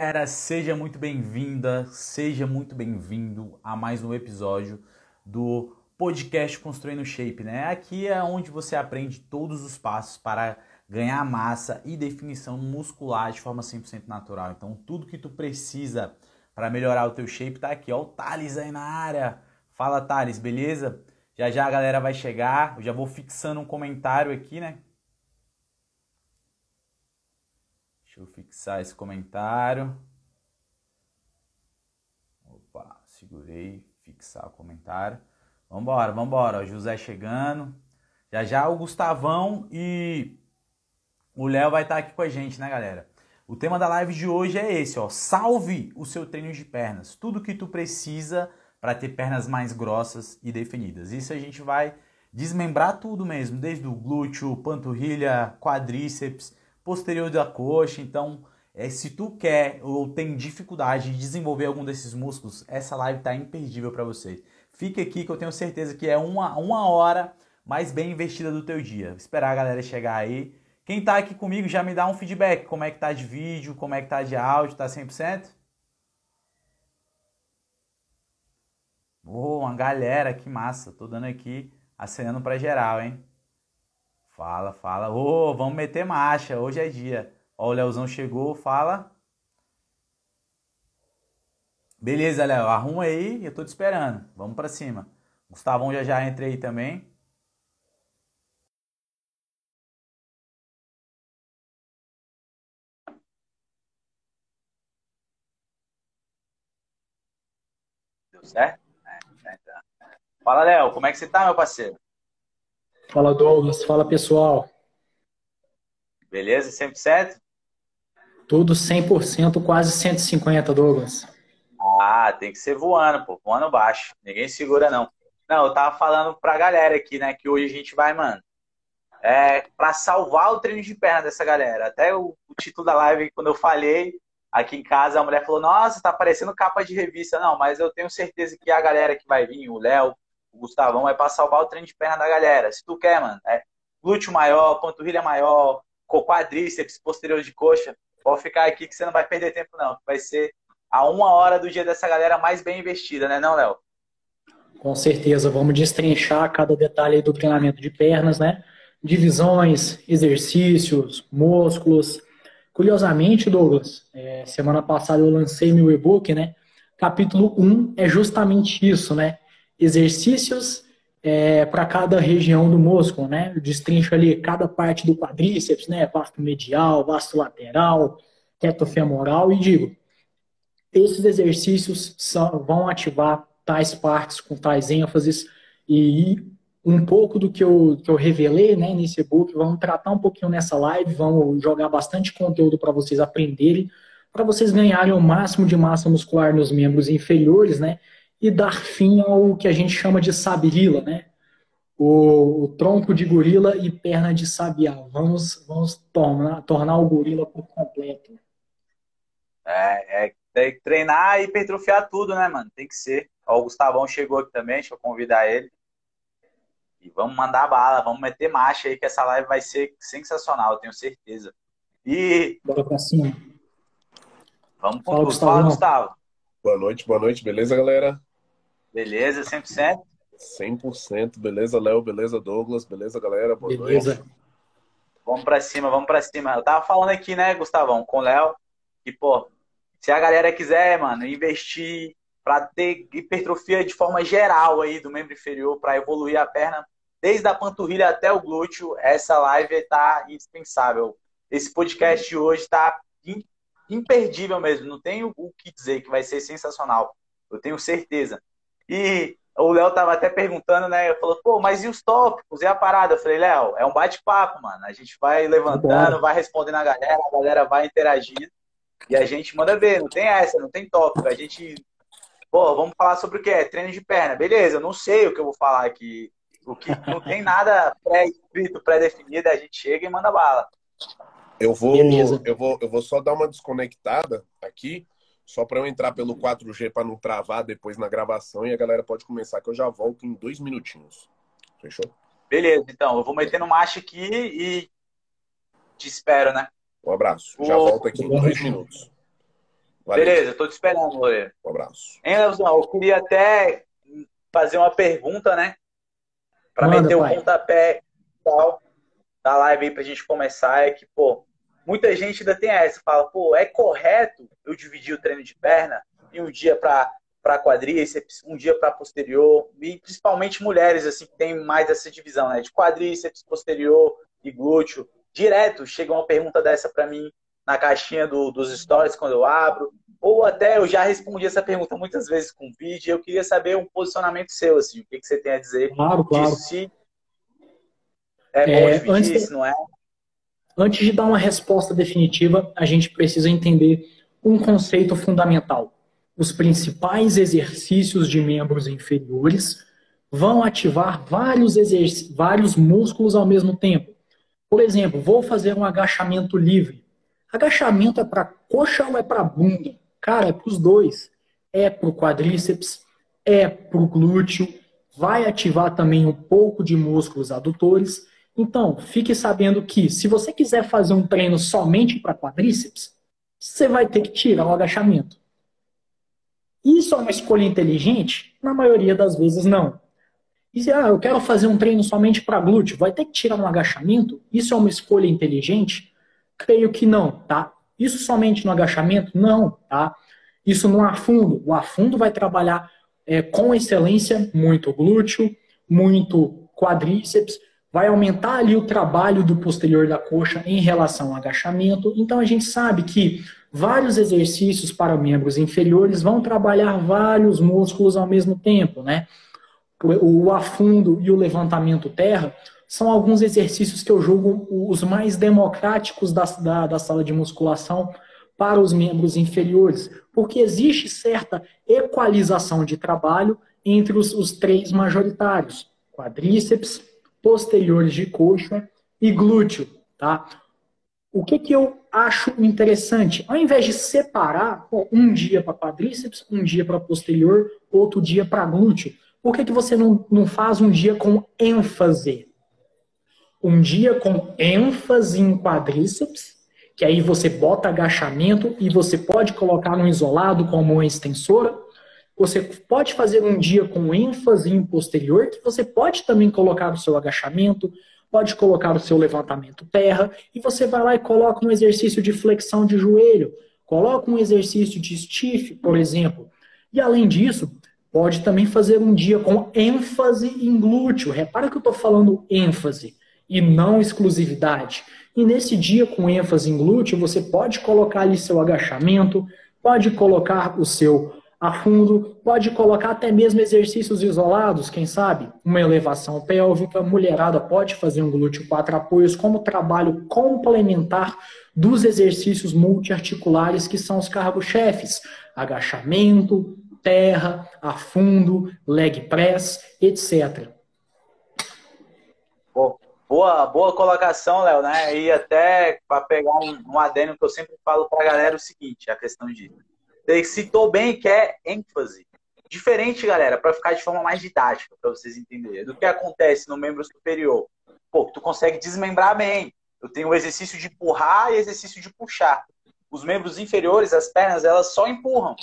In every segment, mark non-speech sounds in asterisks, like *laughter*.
Galera, seja muito bem-vinda, seja muito bem-vindo a mais um episódio do podcast Construindo Shape, né? Aqui é onde você aprende todos os passos para ganhar massa e definição muscular de forma 100% natural. Então, tudo que tu precisa para melhorar o teu shape tá aqui, ó, o Thales aí na área. Fala, Thales, beleza? Já já a galera vai chegar, eu já vou fixando um comentário aqui, né? Deixa eu fixar esse comentário. Opa, segurei, fixar o comentário. Vambora, vambora. O José chegando. Já já o Gustavão e o Léo vai estar aqui com a gente, né, galera? O tema da live de hoje é esse, ó. Salve o seu treino de pernas. Tudo que tu precisa para ter pernas mais grossas e definidas. Isso a gente vai desmembrar tudo mesmo, desde o glúteo, panturrilha, quadríceps, posterior da coxa. Então, é, se tu quer ou tem dificuldade de desenvolver algum desses músculos, essa live está imperdível para você. Fique aqui que eu tenho certeza que é uma, uma hora mais bem investida do teu dia. Esperar a galera chegar aí. Quem está aqui comigo já me dá um feedback. Como é que tá de vídeo, como é que tá de áudio, tá 100%? Oh, uma galera, que massa. Tô dando aqui, acenando para geral, hein? Fala, fala. Ô, oh, vamos meter marcha. Hoje é dia. Ó, o Leozão chegou, fala. Beleza, Léo. Arruma aí, eu tô te esperando. Vamos para cima. Gustavão já já entra aí também. Deu certo? Fala, Léo, como é que você tá, meu parceiro? Fala, Douglas. Fala, pessoal. Beleza? 100%? Tudo 100%, quase 150, Douglas. Ah, tem que ser voando, pô. Voando baixo. Ninguém segura, não. Não, eu tava falando pra galera aqui, né, que hoje a gente vai, mano, é, pra salvar o treino de perna dessa galera. Até o, o título da live, quando eu falhei, aqui em casa, a mulher falou, nossa, tá parecendo capa de revista. Não, mas eu tenho certeza que a galera que vai vir, o Léo, o Gustavão, é para salvar o treino de perna da galera. Se tu quer, mano, é glúteo maior, panturrilha maior, quadríceps, posterior de coxa, pode ficar aqui que você não vai perder tempo, não. Vai ser a uma hora do dia dessa galera mais bem investida, né, não, Léo? Com certeza, vamos destrinchar cada detalhe do treinamento de pernas, né? Divisões, exercícios, músculos. Curiosamente, Douglas, é, semana passada eu lancei meu e-book, né? Capítulo 1 é justamente isso, né? Exercícios é, para cada região do músculo, né? Eu destrincho ali cada parte do quadríceps, né? Vasto medial, vasto lateral, femoral e digo, esses exercícios são, vão ativar tais partes com tais ênfases e um pouco do que eu, que eu revelei né, nesse e-book, vamos tratar um pouquinho nessa live, vamos jogar bastante conteúdo para vocês aprenderem, para vocês ganharem o máximo de massa muscular nos membros inferiores, né? E dar fim ao que a gente chama de sabirila, né? O, o, tronco de gorila e perna de sabiá. Vamos, vamos tornar, tornar o gorila por completo. É, é, tem que treinar e hipertrofiar tudo, né, mano? Tem que ser. Ó, o Gustavão chegou aqui também, deixa eu convidar ele. E vamos mandar bala, vamos meter marcha aí, que essa live vai ser sensacional, eu tenho certeza. E. Bora pra cima. Vamos com Fala, tudo. Fala, Gustavo. Boa noite, boa noite, beleza, galera? Beleza, 100%? 100%, beleza, Léo, beleza, Douglas, beleza, galera, boa beleza. noite. Vamos pra cima, vamos pra cima. Eu tava falando aqui, né, Gustavão, com o Léo, que, pô, se a galera quiser, mano, investir para ter hipertrofia de forma geral aí do membro inferior, para evoluir a perna, desde a panturrilha até o glúteo, essa live tá indispensável. Esse podcast de hoje tá imperdível mesmo, não tenho o que dizer, que vai ser sensacional. Eu tenho certeza. E o Léo tava até perguntando, né? Falou, pô, mas e os tópicos? E a parada? Eu falei, Léo, é um bate-papo, mano. A gente vai levantando, vai respondendo a galera, a galera vai interagindo e a gente manda ver. Não tem essa, não tem tópico. A gente, pô, vamos falar sobre o que? Treino de perna. Beleza, eu não sei o que eu vou falar aqui. O que *laughs* não tem nada pré-escrito, pré-definido, a gente chega e manda bala. Eu vou, eu vou, eu vou só dar uma desconectada aqui só para eu entrar pelo 4G para não travar depois na gravação e a galera pode começar que eu já volto em dois minutinhos. Fechou? Beleza, então. Eu vou metendo marcha aqui e te espero, né? Um abraço. Já volto aqui em dois minutos. Valeu. Beleza, tô te esperando, Loureiro. Um abraço. Hein, Leozão, eu queria até fazer uma pergunta, né? Para meter o um pontapé tal da live aí pra gente começar. É que, pô, muita gente ainda tem essa. Fala, pô, é correto eu dividir o treino de perna e um dia para para quadríceps, um dia para posterior, e principalmente mulheres assim que tem mais essa divisão, né, de quadríceps, posterior e glúteo. Direto chega uma pergunta dessa para mim na caixinha do, dos stories quando eu abro, ou até eu já respondi essa pergunta muitas vezes com vídeo. Eu queria saber um posicionamento seu, assim, o que, que você tem a dizer claro, claro. disso, se é bom é, dividir, antes, se não é. Antes de dar uma resposta definitiva, a gente precisa entender um conceito fundamental os principais exercícios de membros inferiores vão ativar vários, vários músculos ao mesmo tempo. Por exemplo, vou fazer um agachamento livre. Agachamento é para coxa ou é para bunda? Cara, é para os dois. É para o quadríceps, é para o glúteo, vai ativar também um pouco de músculos adutores. Então, fique sabendo que se você quiser fazer um treino somente para quadríceps, você vai ter que tirar o agachamento. Isso é uma escolha inteligente? Na maioria das vezes, não. E ah, eu quero fazer um treino somente para glúteo, vai ter que tirar um agachamento? Isso é uma escolha inteligente? Creio que não, tá? Isso somente no agachamento? Não, tá? Isso no afundo. O afundo vai trabalhar é, com excelência muito glúteo, muito quadríceps, vai aumentar ali o trabalho do posterior da coxa em relação ao agachamento. Então a gente sabe que vários exercícios para membros inferiores vão trabalhar vários músculos ao mesmo tempo, né? O afundo e o levantamento terra são alguns exercícios que eu julgo os mais democráticos da, da, da sala de musculação para os membros inferiores, porque existe certa equalização de trabalho entre os, os três majoritários: quadríceps, posteriores de coxa e glúteo, tá? O que, que eu acho interessante? Ao invés de separar um dia para quadríceps, um dia para posterior, outro dia para glúteo, por que, que você não, não faz um dia com ênfase? Um dia com ênfase em quadríceps, que aí você bota agachamento e você pode colocar no isolado como uma extensora. Você pode fazer um dia com ênfase em posterior, que você pode também colocar o seu agachamento, pode colocar o seu levantamento terra e você vai lá e coloca um exercício de flexão de joelho, coloca um exercício de stiff, por exemplo. E além disso, pode também fazer um dia com ênfase em glúteo. Repara que eu estou falando ênfase e não exclusividade. E nesse dia com ênfase em glúteo, você pode colocar ali seu agachamento, pode colocar o seu a fundo, pode colocar até mesmo exercícios isolados, quem sabe? Uma elevação pélvica, mulherada pode fazer um glúteo quatro apoios como trabalho complementar dos exercícios multiarticulares que são os cargos-chefes, agachamento, terra, afundo, leg press, etc. Boa, boa colocação, Léo, né? E até para pegar um, um adendo que eu sempre falo para a galera é o seguinte, a questão de ele citou bem que é ênfase. Diferente, galera, para ficar de forma mais didática, para vocês entenderem, do que acontece no membro superior. Pô, tu consegue desmembrar bem. Eu tenho o exercício de empurrar e exercício de puxar. Os membros inferiores, as pernas, elas só empurram.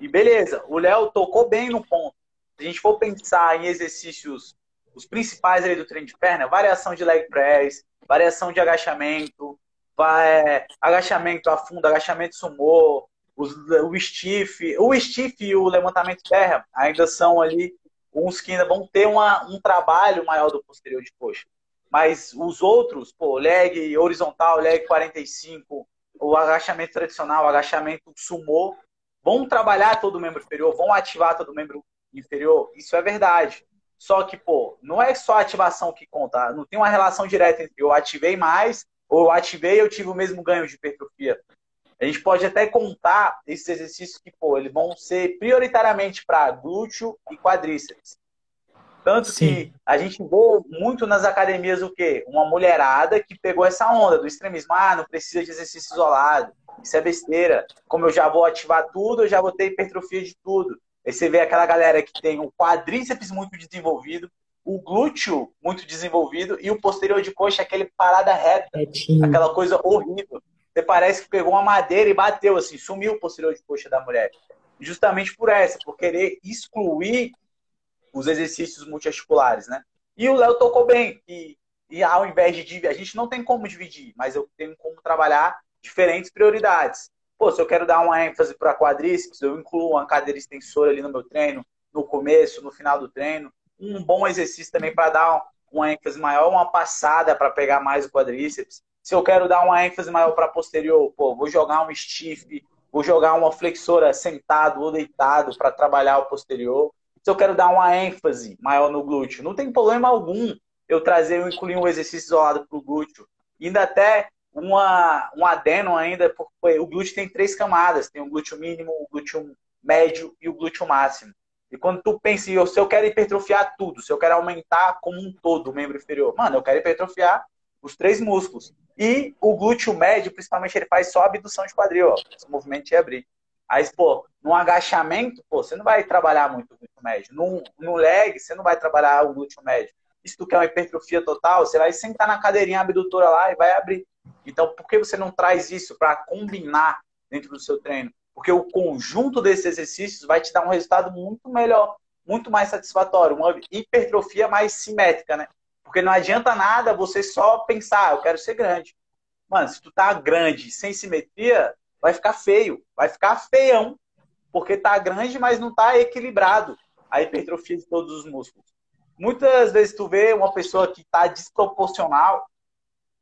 E beleza, o Léo tocou bem no ponto. Se a gente for pensar em exercícios, os principais ali do treino de perna, variação de leg press, variação de agachamento, vai, agachamento fundo, agachamento sumô, os, o stiff, o stiff e o levantamento de terra ainda são ali uns que ainda vão ter uma, um trabalho maior do posterior de coxa. Mas os outros, pô, leg horizontal, leg 45, o agachamento tradicional, o agachamento sumô, vão trabalhar todo o membro inferior, vão ativar todo o membro inferior. Isso é verdade. Só que, pô, não é só a ativação que conta. Não tem uma relação direta entre eu ativei mais ou eu ativei e eu tive o mesmo ganho de hipertrofia. A gente pode até contar esses exercícios que, pô, eles vão ser prioritariamente para glúteo e quadríceps. Tanto Sim. que a gente vê muito nas academias o quê? Uma mulherada que pegou essa onda do extremismo. Ah, não precisa de exercício isolado. Isso é besteira. Como eu já vou ativar tudo, eu já vou ter hipertrofia de tudo. Aí você vê aquela galera que tem o quadríceps muito desenvolvido, o glúteo muito desenvolvido e o posterior de coxa, aquele parada reta. Aquela coisa horrível. Você parece que pegou uma madeira e bateu, assim, sumiu o posterior de coxa da mulher. Justamente por essa, por querer excluir os exercícios multiarticulares, né? E o Léo tocou bem, e, e ao invés de dividir, a gente não tem como dividir, mas eu tenho como trabalhar diferentes prioridades. Pô, se eu quero dar uma ênfase para quadríceps, eu incluo uma cadeira extensora ali no meu treino, no começo, no final do treino. Um bom exercício também para dar uma ênfase maior, uma passada para pegar mais o quadríceps. Se eu quero dar uma ênfase maior para posterior, pô, vou jogar um stiff, vou jogar uma flexora sentado ou deitado para trabalhar o posterior. Se eu quero dar uma ênfase maior no glúteo, não tem problema algum eu trazer, incluir um exercício isolado para o glúteo. ainda até uma, um adeno ainda, porque o glúteo tem três camadas, tem o glúteo mínimo, o glúteo médio e o glúteo máximo. E quando tu pensa, se eu quero hipertrofiar tudo, se eu quero aumentar como um todo o membro inferior, mano, eu quero hipertrofiar os três músculos. E o glúteo médio, principalmente, ele faz só abdução de quadril, ó, esse movimento de abrir. Aí, pô, no agachamento, pô, você não vai trabalhar muito o glúteo médio. No, no leg, você não vai trabalhar o glúteo médio. Se tu quer uma hipertrofia total, você vai sentar na cadeirinha abdutora lá e vai abrir. Então, por que você não traz isso para combinar dentro do seu treino? Porque o conjunto desses exercícios vai te dar um resultado muito melhor, muito mais satisfatório, uma hipertrofia mais simétrica, né? Porque não adianta nada você só pensar, ah, eu quero ser grande. Mano, se tu tá grande sem simetria, vai ficar feio, vai ficar feião, porque tá grande, mas não tá equilibrado a hipertrofia de todos os músculos. Muitas vezes tu vê uma pessoa que tá desproporcional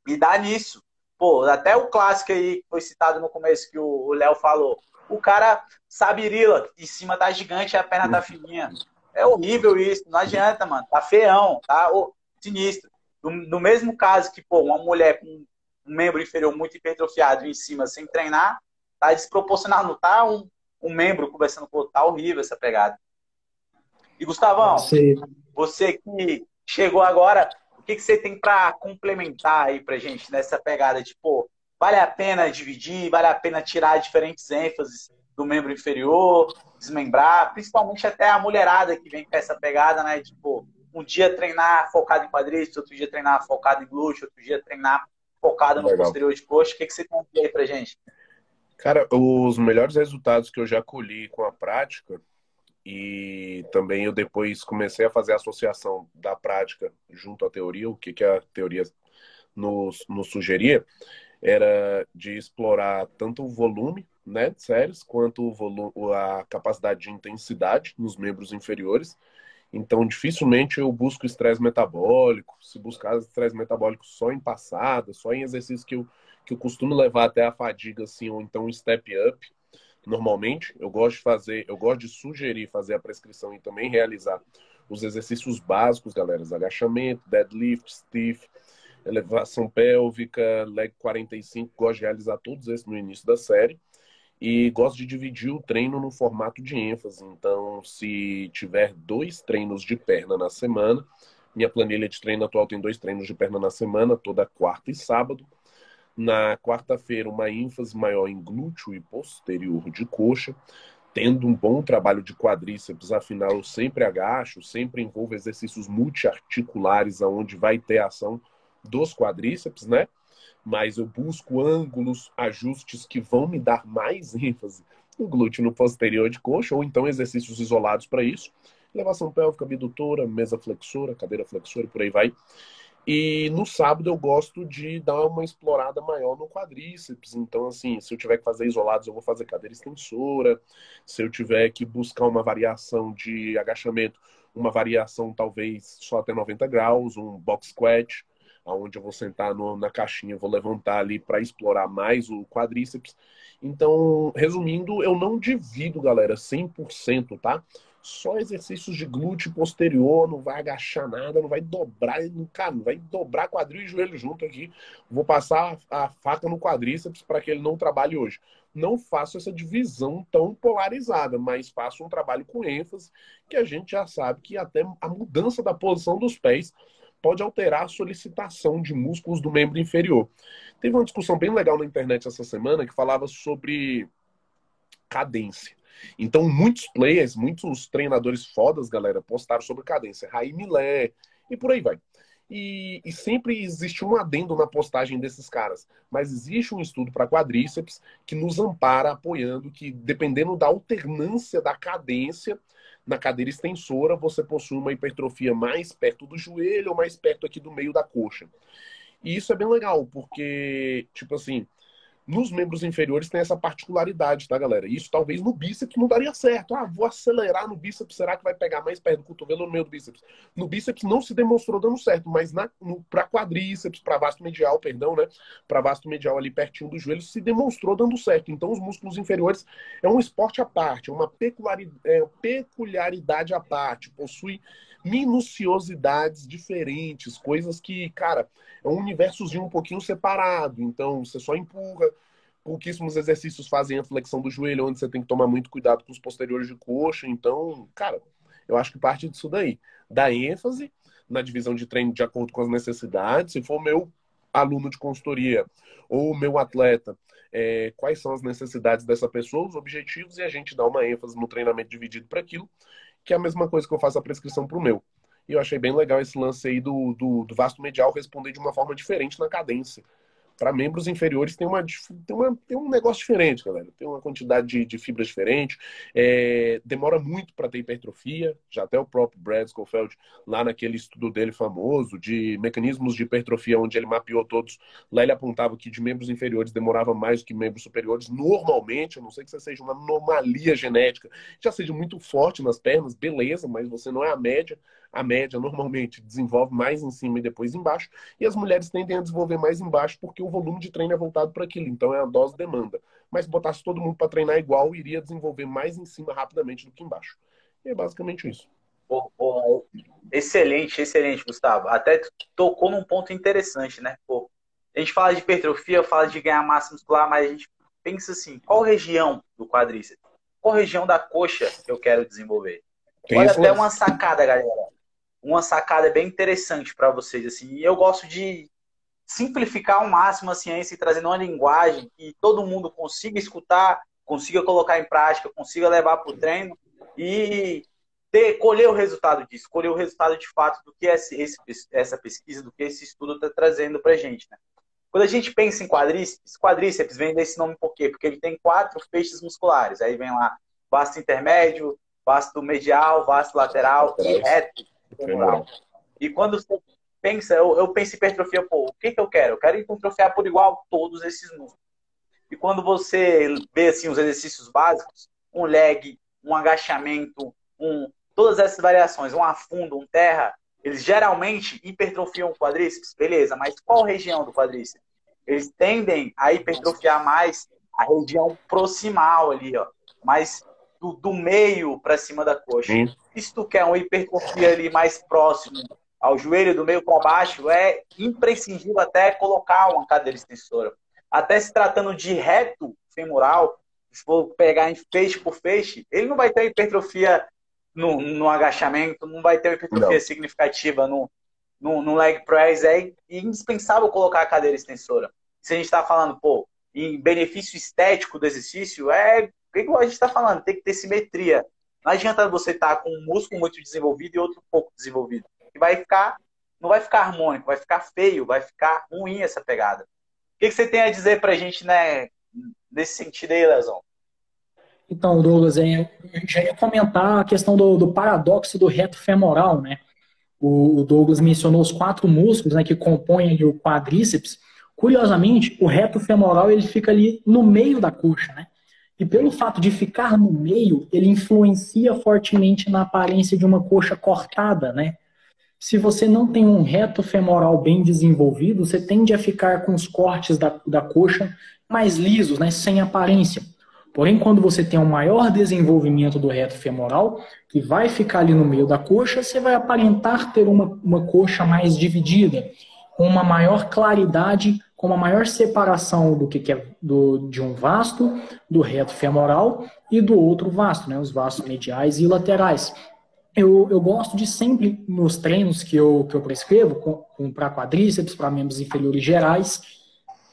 e dá nisso. Pô, até o clássico aí que foi citado no começo que o Léo falou. O cara sabirila, em cima tá gigante e a perna tá fininha. É horrível isso, não adianta, mano. Tá feião, tá sinistro. No, no, mesmo caso que, pô, uma mulher com um membro inferior muito hipertrofiado em cima sem treinar, tá desproporcional, não tá um, um membro conversando com o outro, tá horrível essa pegada. E Gustavão, Sim. você que chegou agora, que, que você tem para complementar aí para gente nessa pegada de, pô, vale a pena dividir, vale a pena tirar diferentes ênfases do membro inferior, desmembrar, principalmente até a mulherada que vem com essa pegada, né? Tipo, um dia treinar focado em quadríceps, outro dia treinar focado em glúteo, outro dia treinar focado no Legal. posterior de coxa. O que, que você tem aí pra gente? Cara, os melhores resultados que eu já colhi com a prática e também eu depois comecei a fazer a associação da prática junto à teoria, o que, que a teoria nos, nos sugeria era de explorar tanto o volume né, de séries, quanto o volume, a capacidade de intensidade nos membros inferiores. Então, dificilmente eu busco estresse metabólico. Se buscar estresse metabólico só em passada, só em exercícios que eu, que eu costumo levar até a fadiga, assim, ou então um step up, normalmente. Eu gosto de fazer, eu gosto de sugerir fazer a prescrição e também realizar os exercícios básicos, galera. Agachamento, deadlift, stiff, elevação pélvica, leg 45. Gosto de realizar todos esses no início da série. E gosto de dividir o treino no formato de ênfase. Então, se tiver dois treinos de perna na semana, minha planilha de treino atual tem dois treinos de perna na semana, toda quarta e sábado. Na quarta-feira, uma ênfase maior em glúteo e posterior de coxa, tendo um bom trabalho de quadríceps, afinal, eu sempre agacho, sempre envolvo exercícios multiarticulares, aonde vai ter ação dos quadríceps, né? Mas eu busco ângulos, ajustes que vão me dar mais *laughs* ênfase no glúteo no posterior de coxa, ou então exercícios isolados para isso. Elevação pélvica, abdutora, mesa flexora, cadeira flexora e por aí vai. E no sábado eu gosto de dar uma explorada maior no quadríceps. Então, assim, se eu tiver que fazer isolados, eu vou fazer cadeira extensora. Se eu tiver que buscar uma variação de agachamento, uma variação talvez só até 90 graus, um box squat, onde eu vou sentar no, na caixinha, vou levantar ali para explorar mais o quadríceps. Então, resumindo, eu não divido, galera, 100%, tá? só exercícios de glúteo posterior, não vai agachar nada, não vai dobrar, cara, não vai dobrar quadril e joelho junto aqui. Vou passar a faca no quadríceps para que ele não trabalhe hoje. Não faço essa divisão tão polarizada, mas faço um trabalho com ênfase, que a gente já sabe que até a mudança da posição dos pés pode alterar a solicitação de músculos do membro inferior. Teve uma discussão bem legal na internet essa semana que falava sobre cadência. Então, muitos players, muitos treinadores fodas, galera, postaram sobre cadência. Raí Milé e por aí vai. E, e, sempre existe um adendo na postagem desses caras. Mas existe um estudo para quadríceps que nos ampara apoiando que, dependendo da alternância da cadência, na cadeira extensora, você possui uma hipertrofia mais perto do joelho ou mais perto aqui do meio da coxa. E isso é bem legal, porque, tipo assim, nos membros inferiores tem essa particularidade, tá, galera? Isso talvez no bíceps não daria certo. Ah, vou acelerar no bíceps, será que vai pegar mais perto do cotovelo no meio do bíceps? No bíceps não se demonstrou dando certo, mas para quadríceps, para vasto medial, perdão, né? Para vasto medial ali pertinho do joelho, se demonstrou dando certo. Então, os músculos inferiores é um esporte à parte, é uma é, peculiaridade à parte, possui minuciosidades diferentes, coisas que, cara, é um universozinho um pouquinho separado. Então, você só empurra. Pouquíssimos exercícios fazem a flexão do joelho, onde você tem que tomar muito cuidado com os posteriores de coxa. Então, cara, eu acho que parte disso daí. Dá ênfase na divisão de treino de acordo com as necessidades. Se for meu aluno de consultoria ou meu atleta, é, quais são as necessidades dessa pessoa, os objetivos, e a gente dá uma ênfase no treinamento dividido para aquilo que é a mesma coisa que eu faço a prescrição para o meu. E eu achei bem legal esse lance aí do, do, do vasto medial responder de uma forma diferente na cadência para membros inferiores tem, uma, tem, uma, tem um negócio diferente, galera. Tem uma quantidade de, de fibras diferente. É, demora muito para ter hipertrofia. Já até o próprio Brad Schofield, lá naquele estudo dele famoso de mecanismos de hipertrofia, onde ele mapeou todos, lá ele apontava que de membros inferiores demorava mais do que membros superiores. Normalmente, a não sei que você seja uma anomalia genética, já seja muito forte nas pernas, beleza, mas você não é a média a média normalmente desenvolve mais em cima e depois embaixo, e as mulheres tendem a desenvolver mais embaixo porque o volume de treino é voltado para aquilo, então é a dose demanda. Mas botasse todo mundo para treinar igual, iria desenvolver mais em cima rapidamente do que embaixo. E é basicamente isso. Oh, oh, excelente, excelente, Gustavo. Até tocou num ponto interessante, né? Pô, a gente fala de hipertrofia, fala de ganhar massa muscular, mas a gente pensa assim, qual região do quadríceps? Qual região da coxa eu quero desenvolver? Tem Olha até uma sacada, galera uma sacada bem interessante para vocês assim. E eu gosto de simplificar ao máximo a ciência e trazendo uma linguagem que todo mundo consiga escutar, consiga colocar em prática, consiga levar para o treino e ter, colher o resultado disso, colher o resultado de fato do que esse, esse, essa pesquisa, do que esse estudo está trazendo para a gente. Né? Quando a gente pensa em quadríceps, quadríceps vem desse nome por quê? Porque ele tem quatro feixes musculares. Aí vem lá vasto intermédio, vasto medial, vasto lateral e reto E quando você pensa, eu, eu penso em hipertrofia, pô, o que, que eu quero? Eu quero hipertrofiar por igual todos esses músculos. E quando você vê assim os exercícios básicos, um leg, um agachamento, um todas essas variações, um afundo, um terra, eles geralmente hipertrofiam o quadríceps, beleza, mas qual região do quadríceps? Eles tendem a hipertrofiar mais a região proximal ali, ó, mais do, do meio para cima da coxa. Sim. E se tu quer uma hipertrofia ali mais próximo ao joelho, do meio para baixo, é imprescindível até colocar uma cadeira extensora. Até se tratando de reto femoral, se for pegar em feixe por feixe, ele não vai ter hipertrofia no, no agachamento, não vai ter hipertrofia não. significativa no, no, no, leg press. É indispensável colocar a cadeira extensora. Se a gente está falando, pô, em benefício estético do exercício, é igual a gente está falando, tem que ter simetria. Não adianta você estar tá com um músculo muito desenvolvido e outro pouco desenvolvido. E vai ficar, não vai ficar harmônico, vai ficar feio, vai ficar ruim essa pegada. O que, que você tem a dizer para a gente, né, nesse sentido aí, Lesão? Então, Douglas, é, já ia comentar a questão do, do paradoxo do reto femoral, né? O, o, Douglas mencionou os quatro músculos né, que compõem o quadríceps. Curiosamente, o reto femoral ele fica ali no meio da coxa, né? E pelo fato de ficar no meio, ele influencia fortemente na aparência de uma coxa cortada, né? Se você não tem um reto femoral bem desenvolvido, você tende a ficar com os cortes da, da coxa mais lisos, né? Sem aparência. Porém, quando você tem um maior desenvolvimento do reto femoral, que vai ficar ali no meio da coxa, você vai aparentar ter uma, uma coxa mais dividida, com uma maior claridade com uma maior separação do que, é do, de um vasto, do reto femoral e do outro vasto, né, os vastos mediais e laterais. Eu, eu gosto de sempre, nos treinos que eu, que eu prescrevo, para quadríceps, para membros inferiores gerais,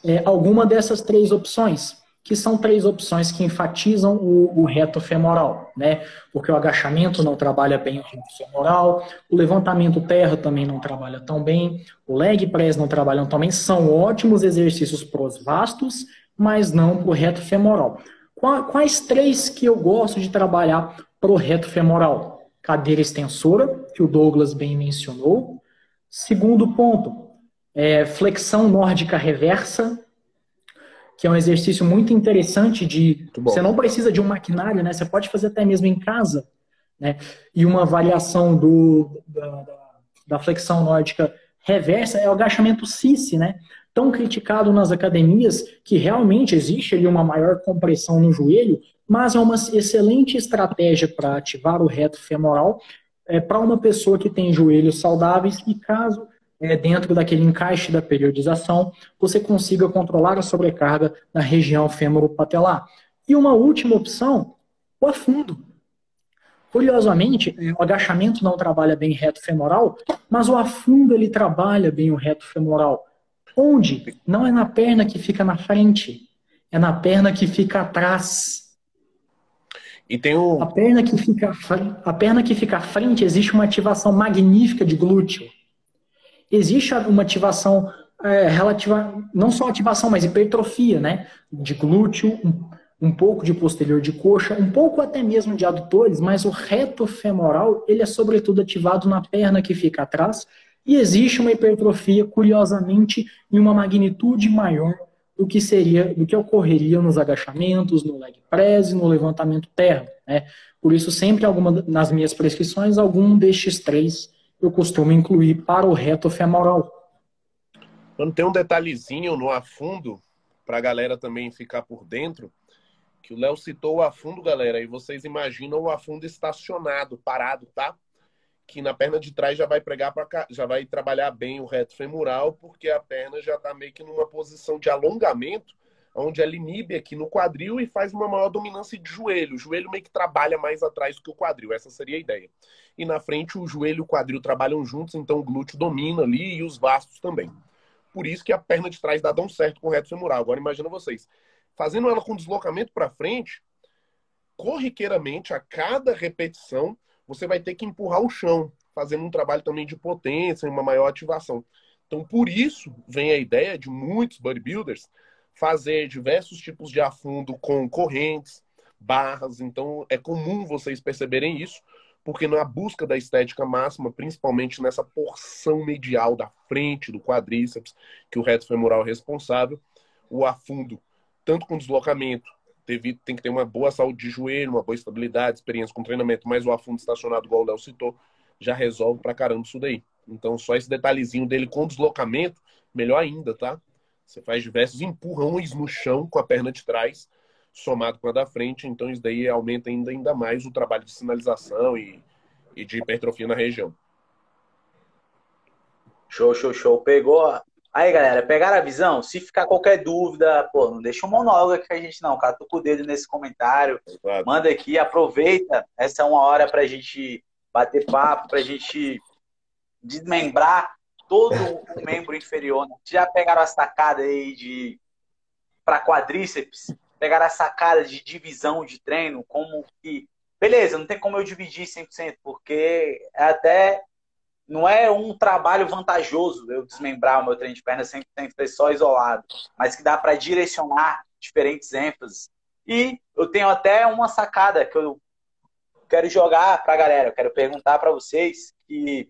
é, alguma dessas três opções. Que são três opções que enfatizam o, o reto femoral, né? Porque o agachamento não trabalha bem o reto femoral, o levantamento terra também não trabalha tão bem, o leg press não trabalham tão bem, são ótimos exercícios para os vastos, mas não para o reto femoral. Quais três que eu gosto de trabalhar para o reto femoral? Cadeira extensora, que o Douglas bem mencionou. Segundo ponto, é flexão nórdica reversa, que é um exercício muito interessante de. Você não precisa de um maquinário, né? Você pode fazer até mesmo em casa, né? E uma variação do, da, da flexão nórdica reversa é o agachamento CICE, né? Tão criticado nas academias que realmente existe ali uma maior compressão no joelho, mas é uma excelente estratégia para ativar o reto femoral é, para uma pessoa que tem joelhos saudáveis e caso é, dentro daquele encaixe da periodização, você consiga controlar a sobrecarga na região fêmuro-patelar. E uma última opção, o afundo. Curiosamente, é, o agachamento não trabalha bem reto femoral, mas o afundo ele trabalha bem o reto femoral. Onde? Não é na perna que fica na frente, é na perna que fica atrás. E tem um... a perna que fica a perna que fica à frente existe uma ativação magnífica de glúteo existe uma ativação é, relativa, não só ativação, mas hipertrofia, né? De glúteo, um, um, pouco de posterior de coxa, um pouco até mesmo de adutores, mas o reto femoral, ele é sobretudo ativado na perna que fica atrás, e existe uma hipertrofia, curiosamente, em uma magnitude maior do que seria, do que ocorreria nos agachamentos, no leg press no levantamento terra, né? Por isso, sempre alguma, nas minhas prescrições, algum destes três eu costumo incluir para o reto femoral. Quando tem um detalhezinho no afundo, para a galera também ficar por dentro, que o Léo citou o afundo, galera, e vocês imaginam o afundo estacionado, parado, tá? Que na perna de trás já vai pregar para cá, já vai trabalhar bem o reto femoral, porque a perna já está meio que numa posição de alongamento onde ela inibe aqui no quadril e faz uma maior dominância de joelho. O joelho meio que trabalha mais atrás do que o quadril, essa seria a ideia. E na frente o joelho e o quadril trabalham juntos, então o glúteo domina ali e os vastos também. Por isso que a perna de trás dá tão certo com o reto femoral. Agora imagina vocês, fazendo ela com deslocamento para frente, corriqueiramente, a cada repetição, você vai ter que empurrar o chão, fazendo um trabalho também de potência uma maior ativação. Então, por isso, vem a ideia de muitos bodybuilders fazer diversos tipos de afundo com correntes, barras. Então, é comum vocês perceberem isso, porque na busca da estética máxima, principalmente nessa porção medial da frente do quadríceps, que o reto femoral é responsável, o afundo, tanto com deslocamento, teve, tem que ter uma boa saúde de joelho, uma boa estabilidade, experiência com treinamento, mas o afundo estacionado, igual o Léo citou, já resolve pra caramba isso daí. Então, só esse detalhezinho dele com deslocamento, melhor ainda, tá? Você faz diversos empurrões no chão com a perna de trás, somado com a da frente, então isso daí aumenta ainda, ainda mais o trabalho de sinalização e, e de hipertrofia na região. Show, show, show. Pegou. Aí, galera, pegaram a visão? Se ficar qualquer dúvida, pô, não deixa um monólogo aqui com a gente, não. Cara, tô com o dedo nesse comentário. Exato. Manda aqui, aproveita. Essa é uma hora pra gente bater papo, pra gente desmembrar todo o membro inferior. Né? Já pegaram a sacada aí de para quadríceps? Pegaram a sacada de divisão de treino, como que beleza, não tem como eu dividir 100%, porque é até não é um trabalho vantajoso eu desmembrar o meu treino de perna 100% ser só isolado, mas que dá para direcionar diferentes ênfases. E eu tenho até uma sacada que eu quero jogar para galera, eu quero perguntar para vocês que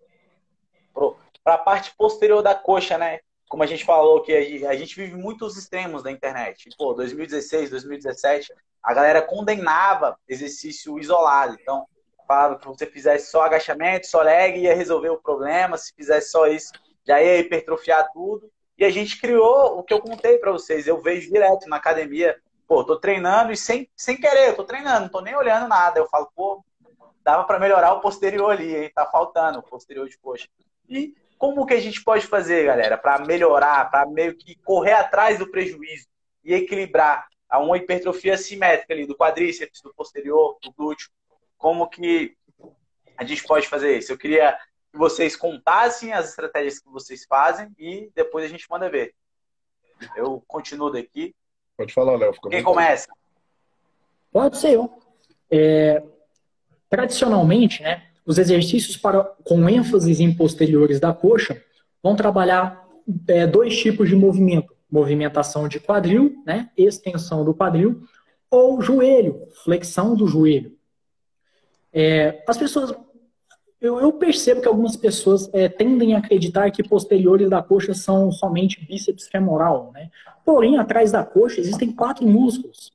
para a parte posterior da coxa, né? Como a gente falou que a gente vive muitos extremos da internet. Pô, 2016, 2017, a galera condenava exercício isolado. Então, falava que você fizesse só agachamento, só leg, ia resolver o problema. Se fizesse só isso, já ia hipertrofiar tudo. E a gente criou o que eu contei para vocês. Eu vejo direto na academia, pô, tô treinando e sem, sem querer, eu tô treinando, não tô nem olhando nada. Eu falo, pô, dava para melhorar o posterior ali, hein? Tá faltando o posterior de coxa. E como que a gente pode fazer, galera, para melhorar, para meio que correr atrás do prejuízo e equilibrar a uma hipertrofia simétrica ali do quadríceps, do posterior, do glúteo? Como que a gente pode fazer isso? Eu queria que vocês contassem as estratégias que vocês fazem e depois a gente manda ver. Eu continuo daqui. Pode falar, Léo. Quem começa? Pode ser eu. É, tradicionalmente, né, os exercícios para, com ênfase em posteriores da coxa vão trabalhar é, dois tipos de movimento: movimentação de quadril, né, extensão do quadril, ou joelho, flexão do joelho. É, as pessoas, eu, eu, percebo que algumas pessoas é, tendem a acreditar que posteriores da coxa são somente bíceps femoral, né? Porém, atrás da coxa existem quatro músculos: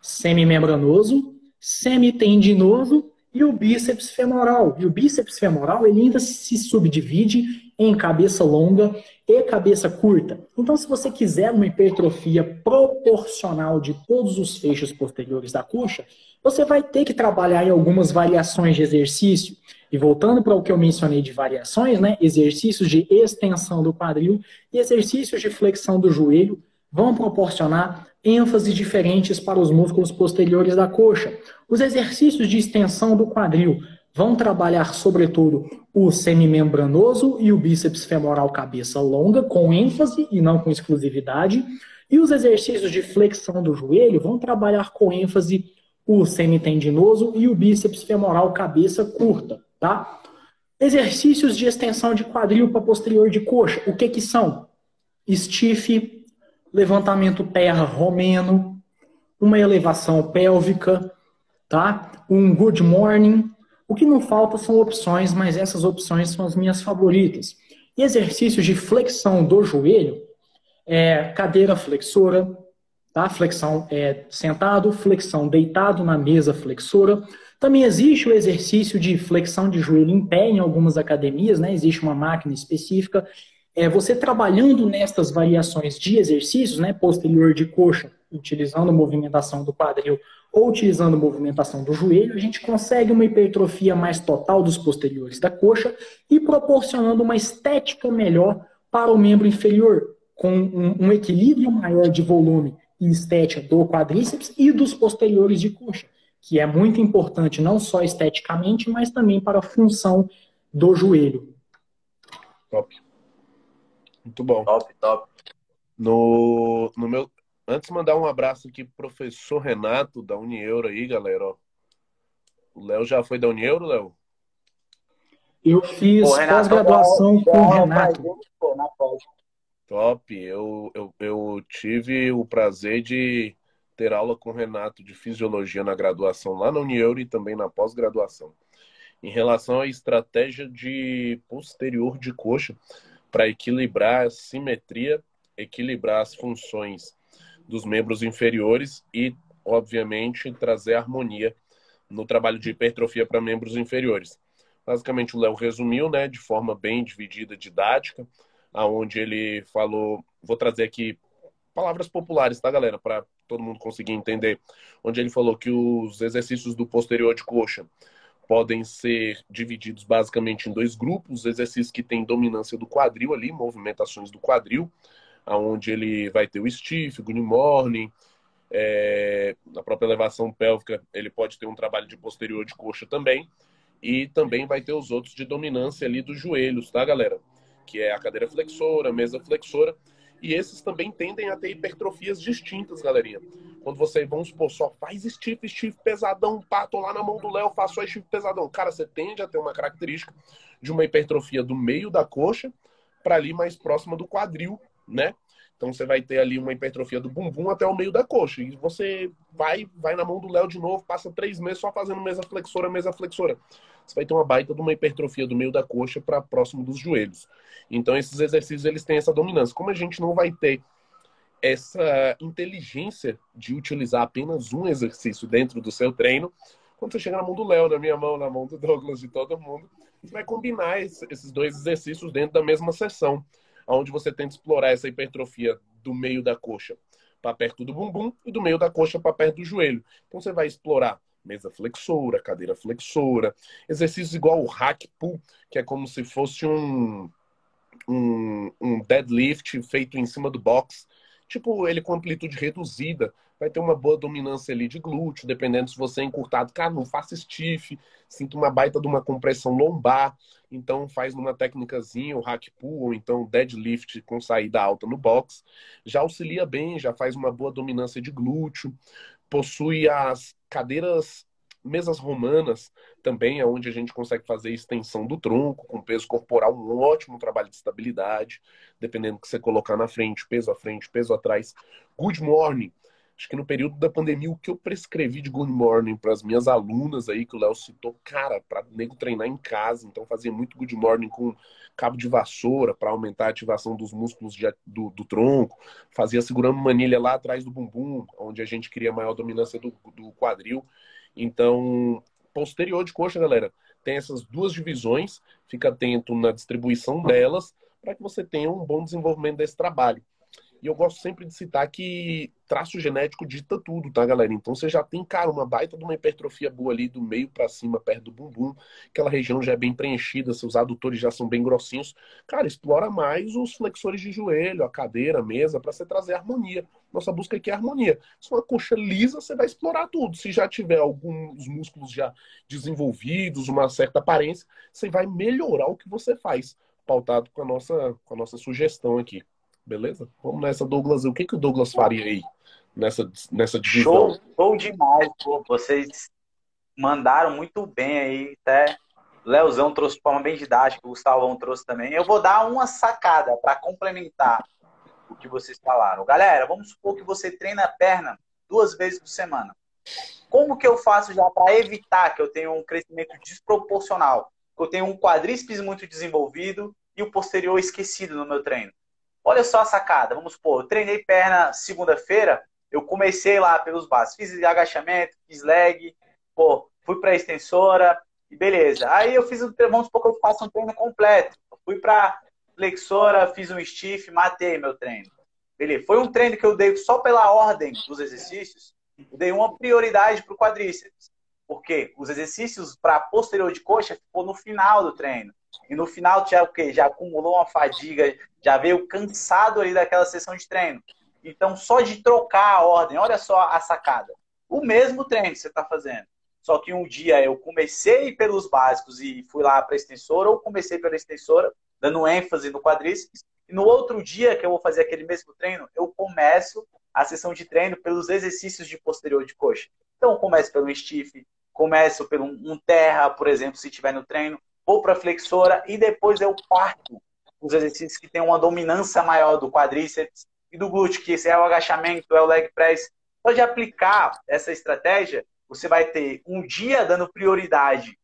semimembranoso, semitendinoso e o bíceps femoral. E o bíceps femoral ele ainda se subdivide em cabeça longa e cabeça curta. Então, se você quiser uma hipertrofia proporcional de todos os feixes posteriores da coxa, você vai ter que trabalhar em algumas variações de exercício. E voltando para o que eu mencionei de variações, né, exercícios de extensão do quadril e exercícios de flexão do joelho vão proporcionar ênfases diferentes para os músculos posteriores da coxa. Os exercícios de extensão do quadril vão trabalhar, sobretudo, o semimembranoso e o bíceps femoral cabeça longa, com ênfase e não com exclusividade. E os exercícios de flexão do joelho vão trabalhar com ênfase o semitendinoso e o bíceps femoral cabeça curta, tá? Exercícios de extensão de quadril para posterior de coxa, o que que são? Stiff, levantamento terra romeno, uma elevação pélvica, tá? Um good morning, o que não falta são opções, mas essas opções são as minhas favoritas. E exercícios de flexão do joelho, é, cadeira flexora, tá? Flexão é, sentado, flexão deitado na mesa flexora. Também existe o exercício de flexão de joelho em pé em algumas academias, né? Existe uma máquina específica. É, você trabalhando nestas variações de exercícios, né? Posterior de coxa, utilizando a movimentação do quadril ou utilizando movimentação do joelho, a gente consegue uma hipertrofia mais total dos posteriores da coxa e proporcionando uma estética melhor para o membro inferior, com um, um equilíbrio maior de volume e estética do quadríceps e dos posteriores de coxa, que é muito importante não só esteticamente, mas também para a função do joelho. Top. Muito bom. Top, top. No, no meu, Antes, mandar um abraço aqui pro professor Renato, da Unieuro aí, galera. Ó. O Léo já foi da Unieuro, Léo? Eu fiz pós-graduação com o Renato. Top. Eu, eu, eu tive o prazer de ter aula com o Renato de fisiologia na graduação lá na Unieuro e também na pós-graduação. Em relação à estratégia de posterior de coxa, para equilibrar a simetria, equilibrar as funções dos membros inferiores e, obviamente, trazer harmonia no trabalho de hipertrofia para membros inferiores. Basicamente, o Léo resumiu, né, de forma bem dividida, didática, aonde ele falou, vou trazer aqui palavras populares, tá, galera, para todo mundo conseguir entender, onde ele falou que os exercícios do posterior de coxa podem ser divididos basicamente em dois grupos, exercícios que têm dominância do quadril ali, movimentações do quadril, aonde ele vai ter o stiff, good morning, é, na própria elevação pélvica ele pode ter um trabalho de posterior de coxa também, e também vai ter os outros de dominância ali dos joelhos, tá, galera? Que é a cadeira flexora, mesa flexora, e esses também tendem a ter hipertrofias distintas, galerinha. Quando você, vamos supor, só faz stiff, stiff pesadão, pá, tô lá na mão do Léo, faço só stiff pesadão. Cara, você tende a ter uma característica de uma hipertrofia do meio da coxa para ali mais próxima do quadril, né? Então você vai ter ali uma hipertrofia do bumbum até o meio da coxa. E você vai, vai na mão do Léo de novo, passa três meses só fazendo mesa flexora, mesa flexora. Você vai ter uma baita de uma hipertrofia do meio da coxa para próximo dos joelhos. Então esses exercícios eles têm essa dominância. Como a gente não vai ter essa inteligência de utilizar apenas um exercício dentro do seu treino, quando você chega na mão do Léo, na minha mão, na mão do Douglas, de todo mundo, você vai combinar esses dois exercícios dentro da mesma sessão onde você tenta explorar essa hipertrofia do meio da coxa para perto do bumbum e do meio da coxa para perto do joelho. Então você vai explorar mesa flexora, cadeira flexora, exercícios igual o hack pull, que é como se fosse um, um, um deadlift feito em cima do box, tipo ele com amplitude reduzida, vai ter uma boa dominância ali de glúteo, dependendo se você é encurtado. Não faça stiff, sinta uma baita de uma compressão lombar, então faz numa técnicazinha, o hack pull, ou então deadlift com saída alta no box. Já auxilia bem, já faz uma boa dominância de glúteo, possui as cadeiras mesas romanas também é onde a gente consegue fazer extensão do tronco com peso corporal, um ótimo trabalho de estabilidade, dependendo do que você colocar na frente, peso à frente, peso atrás. Good morning. Acho que no período da pandemia, o que eu prescrevi de good morning para as minhas alunas aí, que o Léo citou, cara, para nego treinar em casa, então fazia muito good morning com cabo de vassoura para aumentar a ativação dos músculos de, do, do, tronco, fazia segurando manilha lá atrás do bumbum, onde a gente queria maior dominância do, do quadril. Então, posterior de coxa, galera, tem essas duas divisões, fica atento na distribuição delas para que você tenha um bom desenvolvimento desse trabalho. E eu gosto sempre de citar que traço genético dita tudo, tá, galera? Então você já tem, cara, uma baita de uma hipertrofia boa ali do meio para cima, perto do bumbum. Aquela região já é bem preenchida, seus adutores já são bem grossinhos. Cara, explora mais os flexores de joelho, a cadeira, a mesa, para você trazer harmonia. Nossa busca aqui é harmonia. Se uma coxa lisa, você vai explorar tudo. Se já tiver alguns músculos já desenvolvidos, uma certa aparência, você vai melhorar o que você faz, pautado com a nossa, com a nossa sugestão aqui. Beleza? Vamos nessa, Douglas. O que, que o Douglas faria aí nessa, nessa divisão? Show, show demais, pô. Vocês mandaram muito bem aí, até. Leozão trouxe de forma bem didática, o Gustavão trouxe também. Eu vou dar uma sacada para complementar o que vocês falaram. Galera, vamos supor que você treina a perna duas vezes por semana. Como que eu faço já para evitar que eu tenha um crescimento desproporcional? Que eu tenho um quadríceps muito desenvolvido e o posterior esquecido no meu treino. Olha só a sacada. Vamos supor, eu treinei perna segunda-feira, eu comecei lá pelos básicos, fiz agachamento, fiz leg, pô, fui para extensora e beleza. Aí eu fiz um, vamos supor que eu faço um treino completo. Eu fui para flexora, fiz um stiff, matei meu treino. Beleza. Foi um treino que eu dei só pela ordem dos exercícios. Eu dei uma prioridade para o quadríceps. Porque os exercícios para posterior de coxa ficou no final do treino. E no final já o quê? Já acumulou uma fadiga, já veio cansado ali daquela sessão de treino. Então, só de trocar a ordem, olha só a sacada. O mesmo treino que você está fazendo. Só que um dia eu comecei pelos básicos e fui lá para a extensora, ou comecei pela extensora, dando ênfase no quadríceps. E no outro dia que eu vou fazer aquele mesmo treino, eu começo a sessão de treino pelos exercícios de posterior de coxa. Então, eu começo pelo stiff, começo pelo um terra, por exemplo, se estiver no treino, vou para a flexora e depois eu parto os exercícios que têm uma dominância maior do quadríceps e do glúteo, que esse é o agachamento, é o leg press. Pode aplicar essa estratégia, você vai ter um dia dando prioridade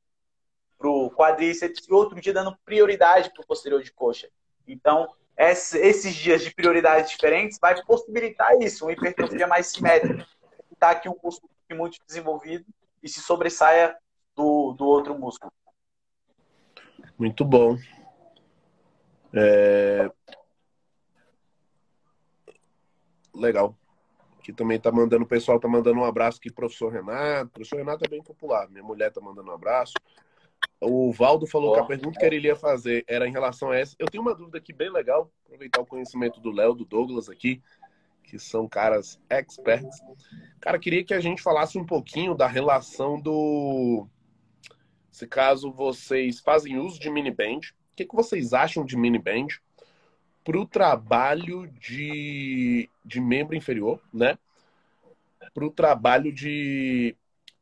para o quadríceps e outro dia dando prioridade para o posterior de coxa. Então, esses dias de prioridades diferentes vai possibilitar isso, uma hipertrofia mais simétrica. Tá aqui um músculo muito desenvolvido e se sobressaia do, do outro músculo. Muito bom. É... Legal. Aqui também tá mandando, o pessoal tá mandando um abraço aqui, professor Renato. O professor Renato é bem popular. Minha mulher tá mandando um abraço. O Valdo falou oh, que a pergunta que ele ia fazer era em relação a essa. Eu tenho uma dúvida aqui bem legal, aproveitar o conhecimento do Léo, do Douglas aqui, que são caras experts. Cara, queria que a gente falasse um pouquinho da relação do se caso vocês fazem uso de mini band, o que, que vocês acham de mini band para o trabalho de, de membro inferior, né? Para o trabalho de,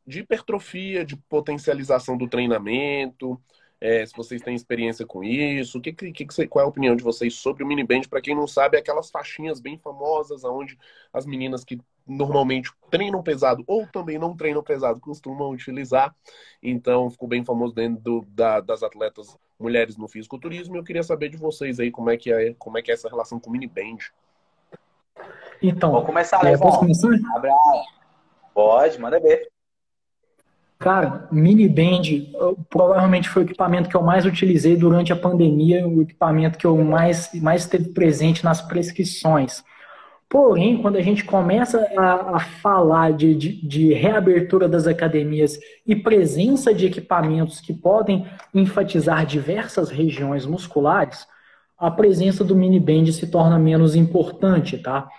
de hipertrofia, de potencialização do treinamento, é, se vocês têm experiência com isso, que, que, que, qual é a opinião de vocês sobre o mini band? Para quem não sabe, é aquelas faixinhas bem famosas, onde as meninas que normalmente treinam pesado ou também não treinam pesado costumam utilizar. Então, ficou bem famoso dentro do, da, das atletas mulheres no fisiculturismo. Eu queria saber de vocês aí como é que é, como é, que é essa relação com o mini band. Então, vou começar, é, posso começar? Pode, manda ver. Cara, mini band provavelmente foi o equipamento que eu mais utilizei durante a pandemia, o equipamento que eu mais, mais teve presente nas prescrições. Porém, quando a gente começa a, a falar de, de, de, reabertura das academias e presença de equipamentos que podem enfatizar diversas regiões musculares, a presença do mini band se torna menos importante, tá?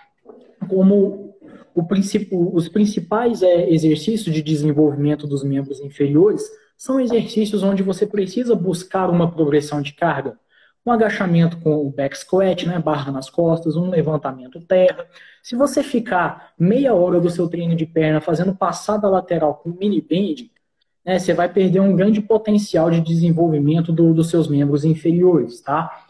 como o, os principais é, exercícios de desenvolvimento dos membros inferiores são exercícios onde você precisa buscar uma progressão de carga. Um agachamento com o back squat, né, barra nas costas, um levantamento terra. Se você ficar meia hora do seu treino de perna fazendo passada lateral com mini bend, né, você vai perder um grande potencial de desenvolvimento do, dos seus membros inferiores, tá?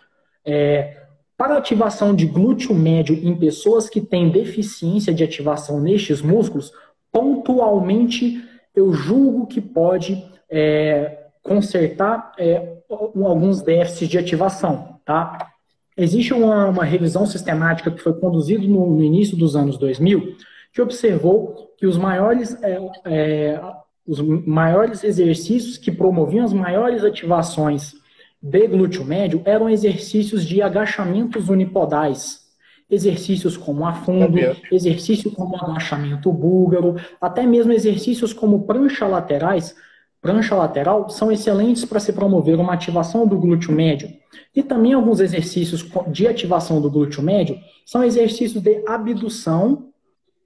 É, para ativação de glúteo médio em pessoas que têm deficiência de ativação nestes músculos, pontualmente eu julgo que pode é, consertar é, alguns déficits de ativação. Tá? Existe uma, uma revisão sistemática que foi conduzida no, no, início dos anos 2000 que observou que os maiores, é, é, os maiores exercícios que promoviam as maiores ativações de glúteo médio eram exercícios de agachamentos unipodais. Exercícios como afundo, exercício como agachamento búlgaro, até mesmo exercícios como prancha laterais, prancha lateral, são excelentes para se promover uma ativação do glúteo médio. E também alguns exercícios de ativação do glúteo médio são exercícios de abdução,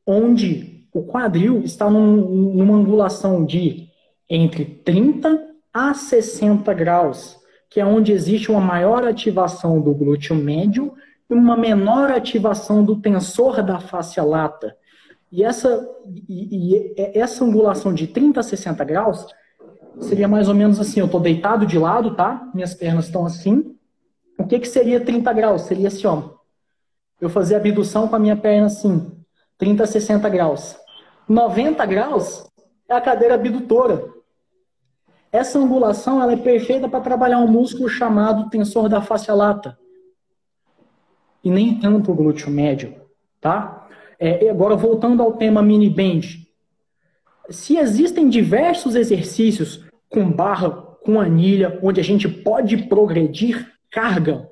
onde o quadril está num, numa angulação de entre 30 a 60 graus que é onde existe uma maior ativação do glúteo médio e uma menor ativação do tensor da face lata. E essa, e, e essa angulação de 30 a 60 graus seria mais ou menos assim, eu estou deitado de lado, tá? Minhas pernas estão assim. O que, que seria 30 graus? Seria assim, ó. Eu fazer abdução com a minha perna assim, 30 a 60 graus. 90 graus é a cadeira abdutora. Essa angulação ela é perfeita para trabalhar um músculo chamado tensor da face lata. E nem tanto o glúteo médio, tá? É, agora, voltando ao tema mini bend. Se existem diversos exercícios com barra, com anilha, onde a gente pode progredir carga,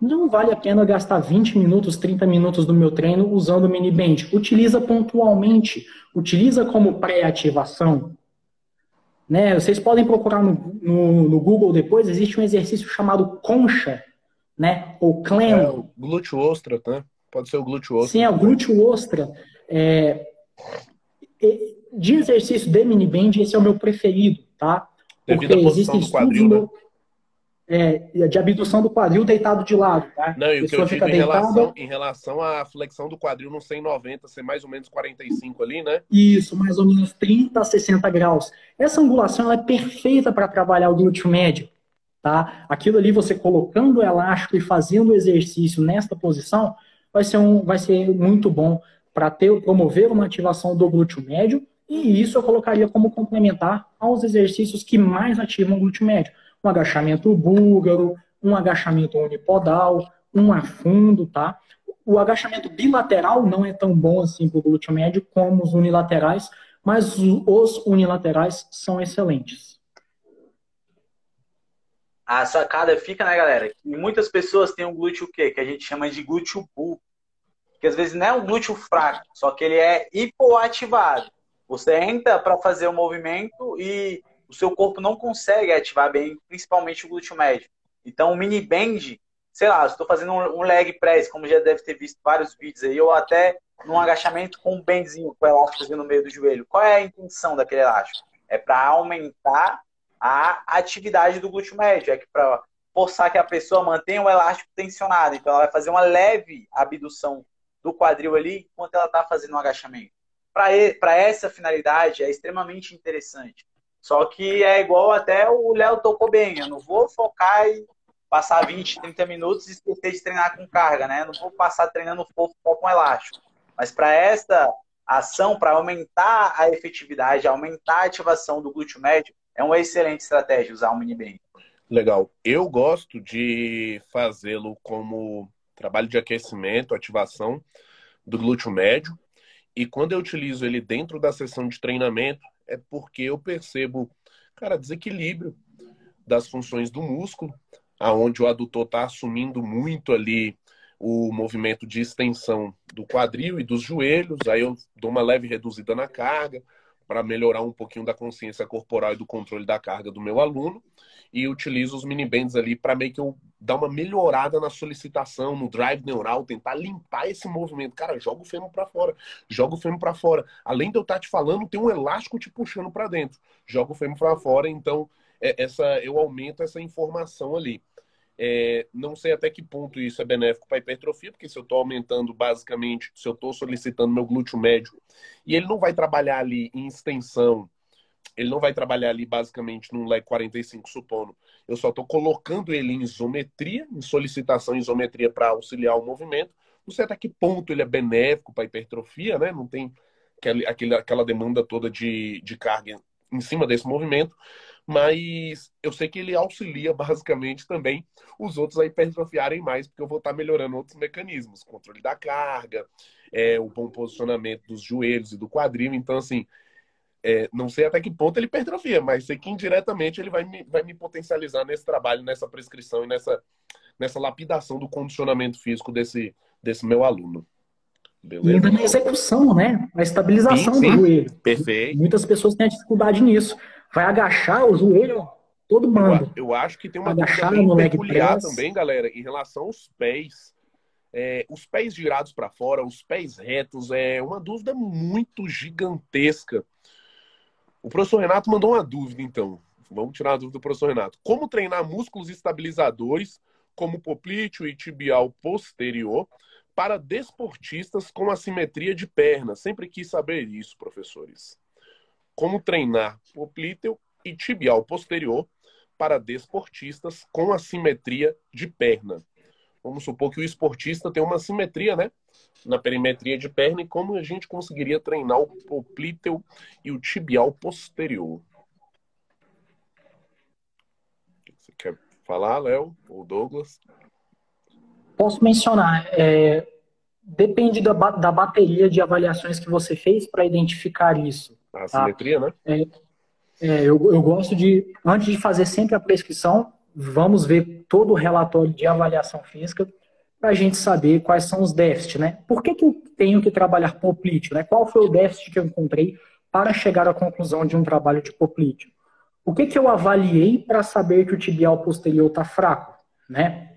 não vale a pena gastar 20 minutos, 30 minutos do meu treino usando o mini bend. Utiliza pontualmente, utiliza como pré-ativação. Né? Vocês podem procurar no, no, no, Google depois, existe um exercício chamado concha, né? Ou clam. É, o glúteo ostra, né? Pode ser o glúteo ostra. Sim, é o glúteo ostra. É, de exercício de mini band, esse é o meu preferido, tá? Porque existem estudos quadril, no, né? é, de abdução do quadril deitado de lado. Tá? Não, e o que eu digo em relação, em relação à flexão do quadril no 190 ser mais ou menos 45 ali, né? Isso, mais ou menos 30 a 60 graus. Essa angulação é perfeita para trabalhar o glúteo médio. Tá? Aquilo ali, você colocando o elástico e fazendo o exercício nesta posição, vai ser, um, vai ser muito bom para promover uma ativação do glúteo médio, e isso eu colocaria como complementar aos exercícios que mais ativam o glúteo médio um agachamento búlgaro, um agachamento unipodal, um afundo, tá? O agachamento bilateral não é tão bom assim para o glúteo médio como os unilaterais, mas os unilaterais são excelentes. A sacada fica, né, galera? Que muitas pessoas têm um glúteo quê? Que a gente chama de glúteo bull. Que às vezes não é um glúteo fraco, só que ele é hipoativado. Você entra para fazer o movimento e o seu corpo não consegue ativar bem, principalmente o glúteo médio. Então, o mini bend, sei lá, estou fazendo um leg press, como já deve ter visto vários vídeos aí, ou até num agachamento com um bendzinho, com o elástico no meio do joelho. Qual é a intenção daquele elástico? É para aumentar a atividade do glúteo médio, é para forçar que a pessoa mantenha o elástico tensionado. Então, ela vai fazer uma leve abdução do quadril ali enquanto ela está fazendo um agachamento. Para essa finalidade, é extremamente interessante. Só que é igual até o Léo tocou bem. Eu não vou focar e passar 20, 30 minutos e esquecer de treinar com carga, né? Eu não vou passar treinando fofo só com elástico. Mas para esta ação, para aumentar a efetividade, aumentar a ativação do glúteo médio, é uma excelente estratégia usar o mini band. Legal. Eu gosto de fazê-lo como trabalho de aquecimento, ativação do glúteo médio. E quando eu utilizo ele dentro da sessão de treinamento, é porque eu percebo, cara, desequilíbrio das funções do músculo, aonde o adutor está assumindo muito ali o movimento de extensão do quadril e dos joelhos, aí eu dou uma leve reduzida na carga, para melhorar um pouquinho da consciência corporal e do controle da carga do meu aluno e utilizo os mini bands ali para meio que eu dar uma melhorada na solicitação, no drive neural, tentar limpar esse movimento. Cara, joga o fêmur para fora, joga o fêmur para fora. Além de eu estar tá te falando, tem um elástico te puxando para dentro. Joga o fêmur para fora, então é, essa eu aumento essa informação ali. É, não sei até que ponto isso é benéfico para a hipertrofia, porque se eu estou aumentando basicamente, se eu estou solicitando meu glúteo médio, e ele não vai trabalhar ali em extensão, ele não vai trabalhar ali basicamente num leg 45, supondo. Eu só estou colocando ele em isometria, em solicitação em isometria para auxiliar o movimento. Não sei até que ponto ele é benéfico para a hipertrofia, né? Não tem aquela, aquela demanda toda de, de carga em cima desse movimento mas eu sei que ele auxilia basicamente também os outros a hipertrofiarem mais, porque eu vou estar melhorando outros mecanismos, controle da carga, é, o bom posicionamento dos joelhos e do quadril. Então, assim, é, não sei até que ponto ele hipertrofia, mas sei que indiretamente ele vai me, vai me potencializar nesse trabalho, nessa prescrição e nessa, nessa lapidação do condicionamento físico desse, desse meu aluno. Beleza? E ainda na execução, né? A estabilização sim, sim. do joelho. Perfeito. Muitas pessoas têm dificuldade nisso vai agachar o joelho, todo mundo. Eu, eu acho que tem uma agachar dúvida bem peculiar também, galera, em relação aos pés. É, os pés girados para fora, os pés retos, é uma dúvida muito gigantesca. O professor Renato mandou uma dúvida, então. Vamos tirar a dúvida do professor Renato. Como treinar músculos estabilizadores, como poplíteo e tibial posterior, para desportistas com assimetria de perna? Sempre quis saber isso, professores como treinar poplíteo e tibial posterior para desportistas com assimetria de perna. Vamos supor que o esportista tem uma assimetria, né? Na perimetria de perna e como a gente conseguiria treinar o poplíteo e o tibial posterior. Você quer falar, Léo ou Douglas? Posso mencionar. É, depende da, da bateria de avaliações que você fez para identificar isso. A assimetria, tá? né? É, é, eu, eu gosto de, antes de fazer sempre a prescrição, vamos ver todo o relatório de avaliação física para a gente saber quais são os déficits, né? Por que, que eu tenho que trabalhar poplíteo, né? Qual foi o déficit que eu encontrei para chegar à conclusão de um trabalho de poplíteo? O que, que eu avaliei para saber que o tibial posterior está fraco, né?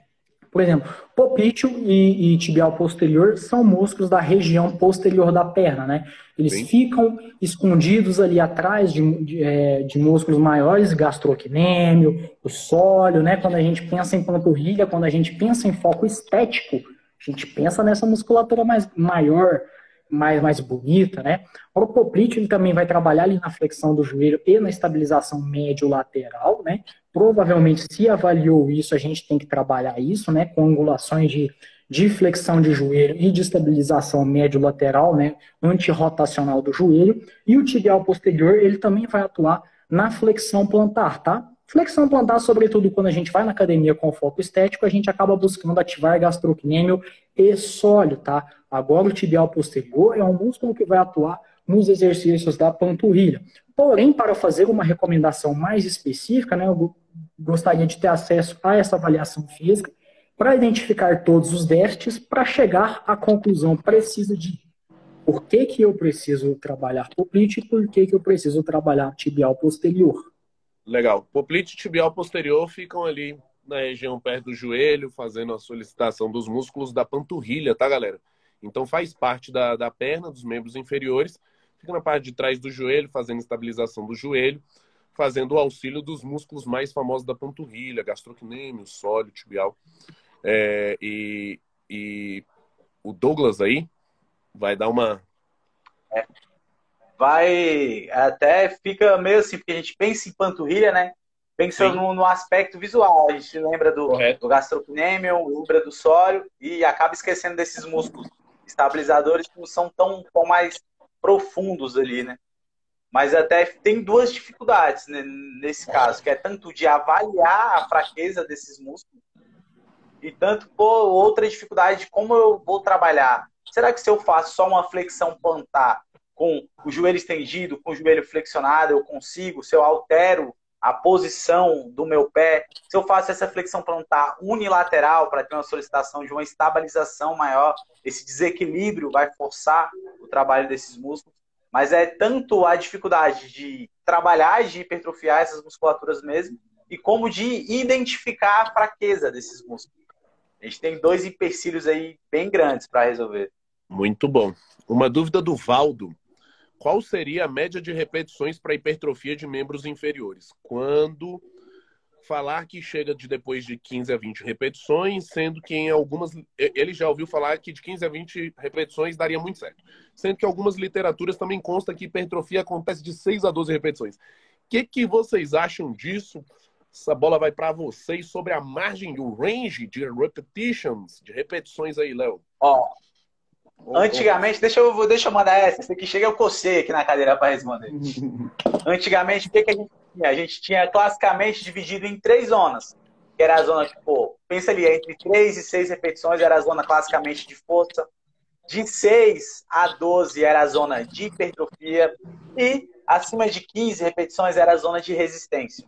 Por exemplo, poplíteo e, e, tibial posterior são músculos da região posterior da perna, né? Eles Sim. ficam escondidos ali atrás de, de, é, de músculos maiores, gastrocnêmio, o sólio, né? Quando a gente pensa em panturrilha, quando a gente pensa em foco estético, a gente pensa nessa musculatura mais maior, mais, mais bonita, né? O poplíteo ele também vai trabalhar ali na flexão do joelho e na estabilização médio-lateral, né? Provavelmente, se avaliou isso, a gente tem que trabalhar isso, né? Com angulações de, de flexão de joelho e de estabilização médio-lateral, né? Antirrotacional do joelho. E o tibial posterior, ele também vai atuar na flexão plantar, tá? Flexão plantar, sobretudo quando a gente vai na academia com foco estético, a gente acaba buscando ativar gastrocnêmio e sólio, tá? Agora o tibial posterior é um músculo que vai atuar nos exercícios da panturrilha. Porém, para fazer uma recomendação mais específica, né, eu gostaria de ter acesso a essa avaliação física para identificar todos os déficits para chegar à conclusão precisa de por que, que eu preciso trabalhar poplite e por que, que eu preciso trabalhar tibial posterior. Legal. Poplite e tibial posterior ficam ali na região perto do joelho, fazendo a solicitação dos músculos da panturrilha, tá, galera? Então faz parte da, da perna, dos membros inferiores, fica na parte de trás do joelho, fazendo estabilização do joelho, fazendo o auxílio dos músculos mais famosos da panturrilha, gastrocnêmio, sólio, tibial. É, e, e o Douglas aí vai dar uma. É vai até fica meio assim, porque a gente pensa em panturrilha, né? Pensa no, no, aspecto visual. A gente lembra do, do gastrocnêmio, lembra do sólio e acaba esquecendo desses músculos estabilizadores que não são tão, tão mais profundos ali, né? Mas até tem duas dificuldades né, nesse caso, que é tanto de avaliar a fraqueza desses músculos e tanto por outra dificuldade de como eu vou trabalhar. Será que se eu faço só uma flexão plantar com o joelho estendido, com o joelho flexionado, eu consigo, se eu altero a posição do meu pé, se eu faço essa flexão plantar unilateral para ter uma solicitação de uma estabilização maior, esse desequilíbrio vai forçar o trabalho desses músculos. mas é tanto a dificuldade de trabalhar, de hipertrofiar essas musculaturas mesmo, e como de identificar a fraqueza desses músculos. A gente tem dois empecilhos aí bem grandes para resolver. Muito bom. Uma dúvida do Valdo. Qual seria a média de repetições para hipertrofia de membros inferiores? Quando falar que chega de depois de 15 a 20 repetições, sendo que em algumas ele já ouviu falar que de 15 a 20 repetições daria muito certo. Sendo que algumas literaturas também consta que hipertrofia acontece de 6 a 12 repetições. O que, que vocês acham disso? Essa bola vai para vocês sobre a margem, o range de repetitions, de repetições aí, Léo. Ó, Antigamente, deixa eu, deixa eu mandar essa. Esse aqui chega, eu cocei aqui na cadeira para responder. *laughs* Antigamente, o que, que a gente tinha? A gente tinha classicamente dividido em três zonas. Que era a zona, tipo, pensa ali, entre três e seis repetições era a zona classicamente de força. De 6 a 12 era a zona de hipertrofia. E acima de 15 repetições era a zona de resistência.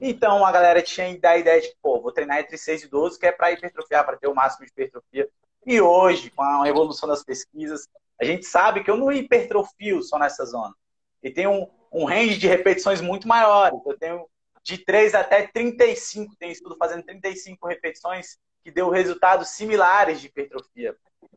Então a galera tinha a ideia de, pô, vou treinar entre 6 e 12, que é para hipertrofiar, para ter o máximo de hipertrofia. E hoje, com a evolução das pesquisas, a gente sabe que eu não hipertrofio só nessa zona. E tem um, um range de repetições muito maior. Eu tenho de 3 até 35, tem estudo fazendo 35 repetições que deu resultados similares de hipertrofia,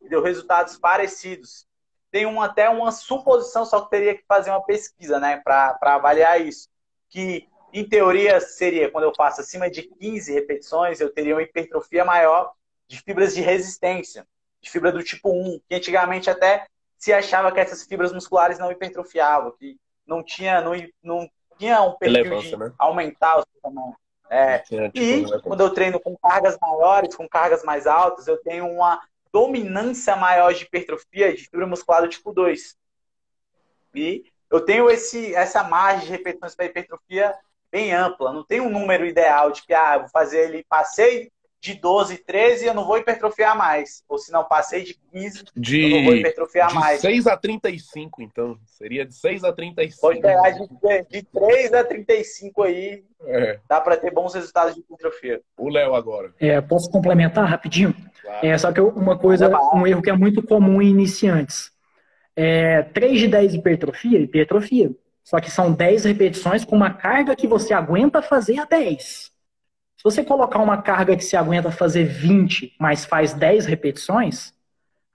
deu resultados parecidos. Tem um, até uma suposição, só que teria que fazer uma pesquisa né, para avaliar isso. Que, em teoria, seria quando eu faço acima de 15 repetições, eu teria uma hipertrofia maior de fibras de resistência, de fibra do tipo 1, que antigamente até se achava que essas fibras musculares não hipertrofiavam, que não tinha, não, não tinha um perfil de né? aumentar o tamanho. É. Tinha, tipo, e quando eu treino com cargas maiores, com cargas mais altas, eu tenho uma dominância maior de hipertrofia de fibra muscular do tipo 2. E eu tenho esse, essa margem de repetições para hipertrofia bem ampla. Não tem um número ideal de que, ah, vou fazer ele, passei de 12, 13, eu não vou hipertrofiar mais. Ou se não passei de 15, de, eu não vou hipertrofiar de mais. De 6 a 35, então. Seria de 6 a 35. Pode pegar de, de 3 a 35 aí. É. Dá para ter bons resultados de hipertrofia. O Léo agora. É, posso complementar rapidinho? Claro. É, só que uma coisa, um erro que é muito comum em iniciantes. É, 3 de 10 hipertrofia, hipertrofia. Só que são 10 repetições com uma carga que você aguenta fazer a 10. Se você colocar uma carga que se aguenta fazer 20, mas faz 10 repetições,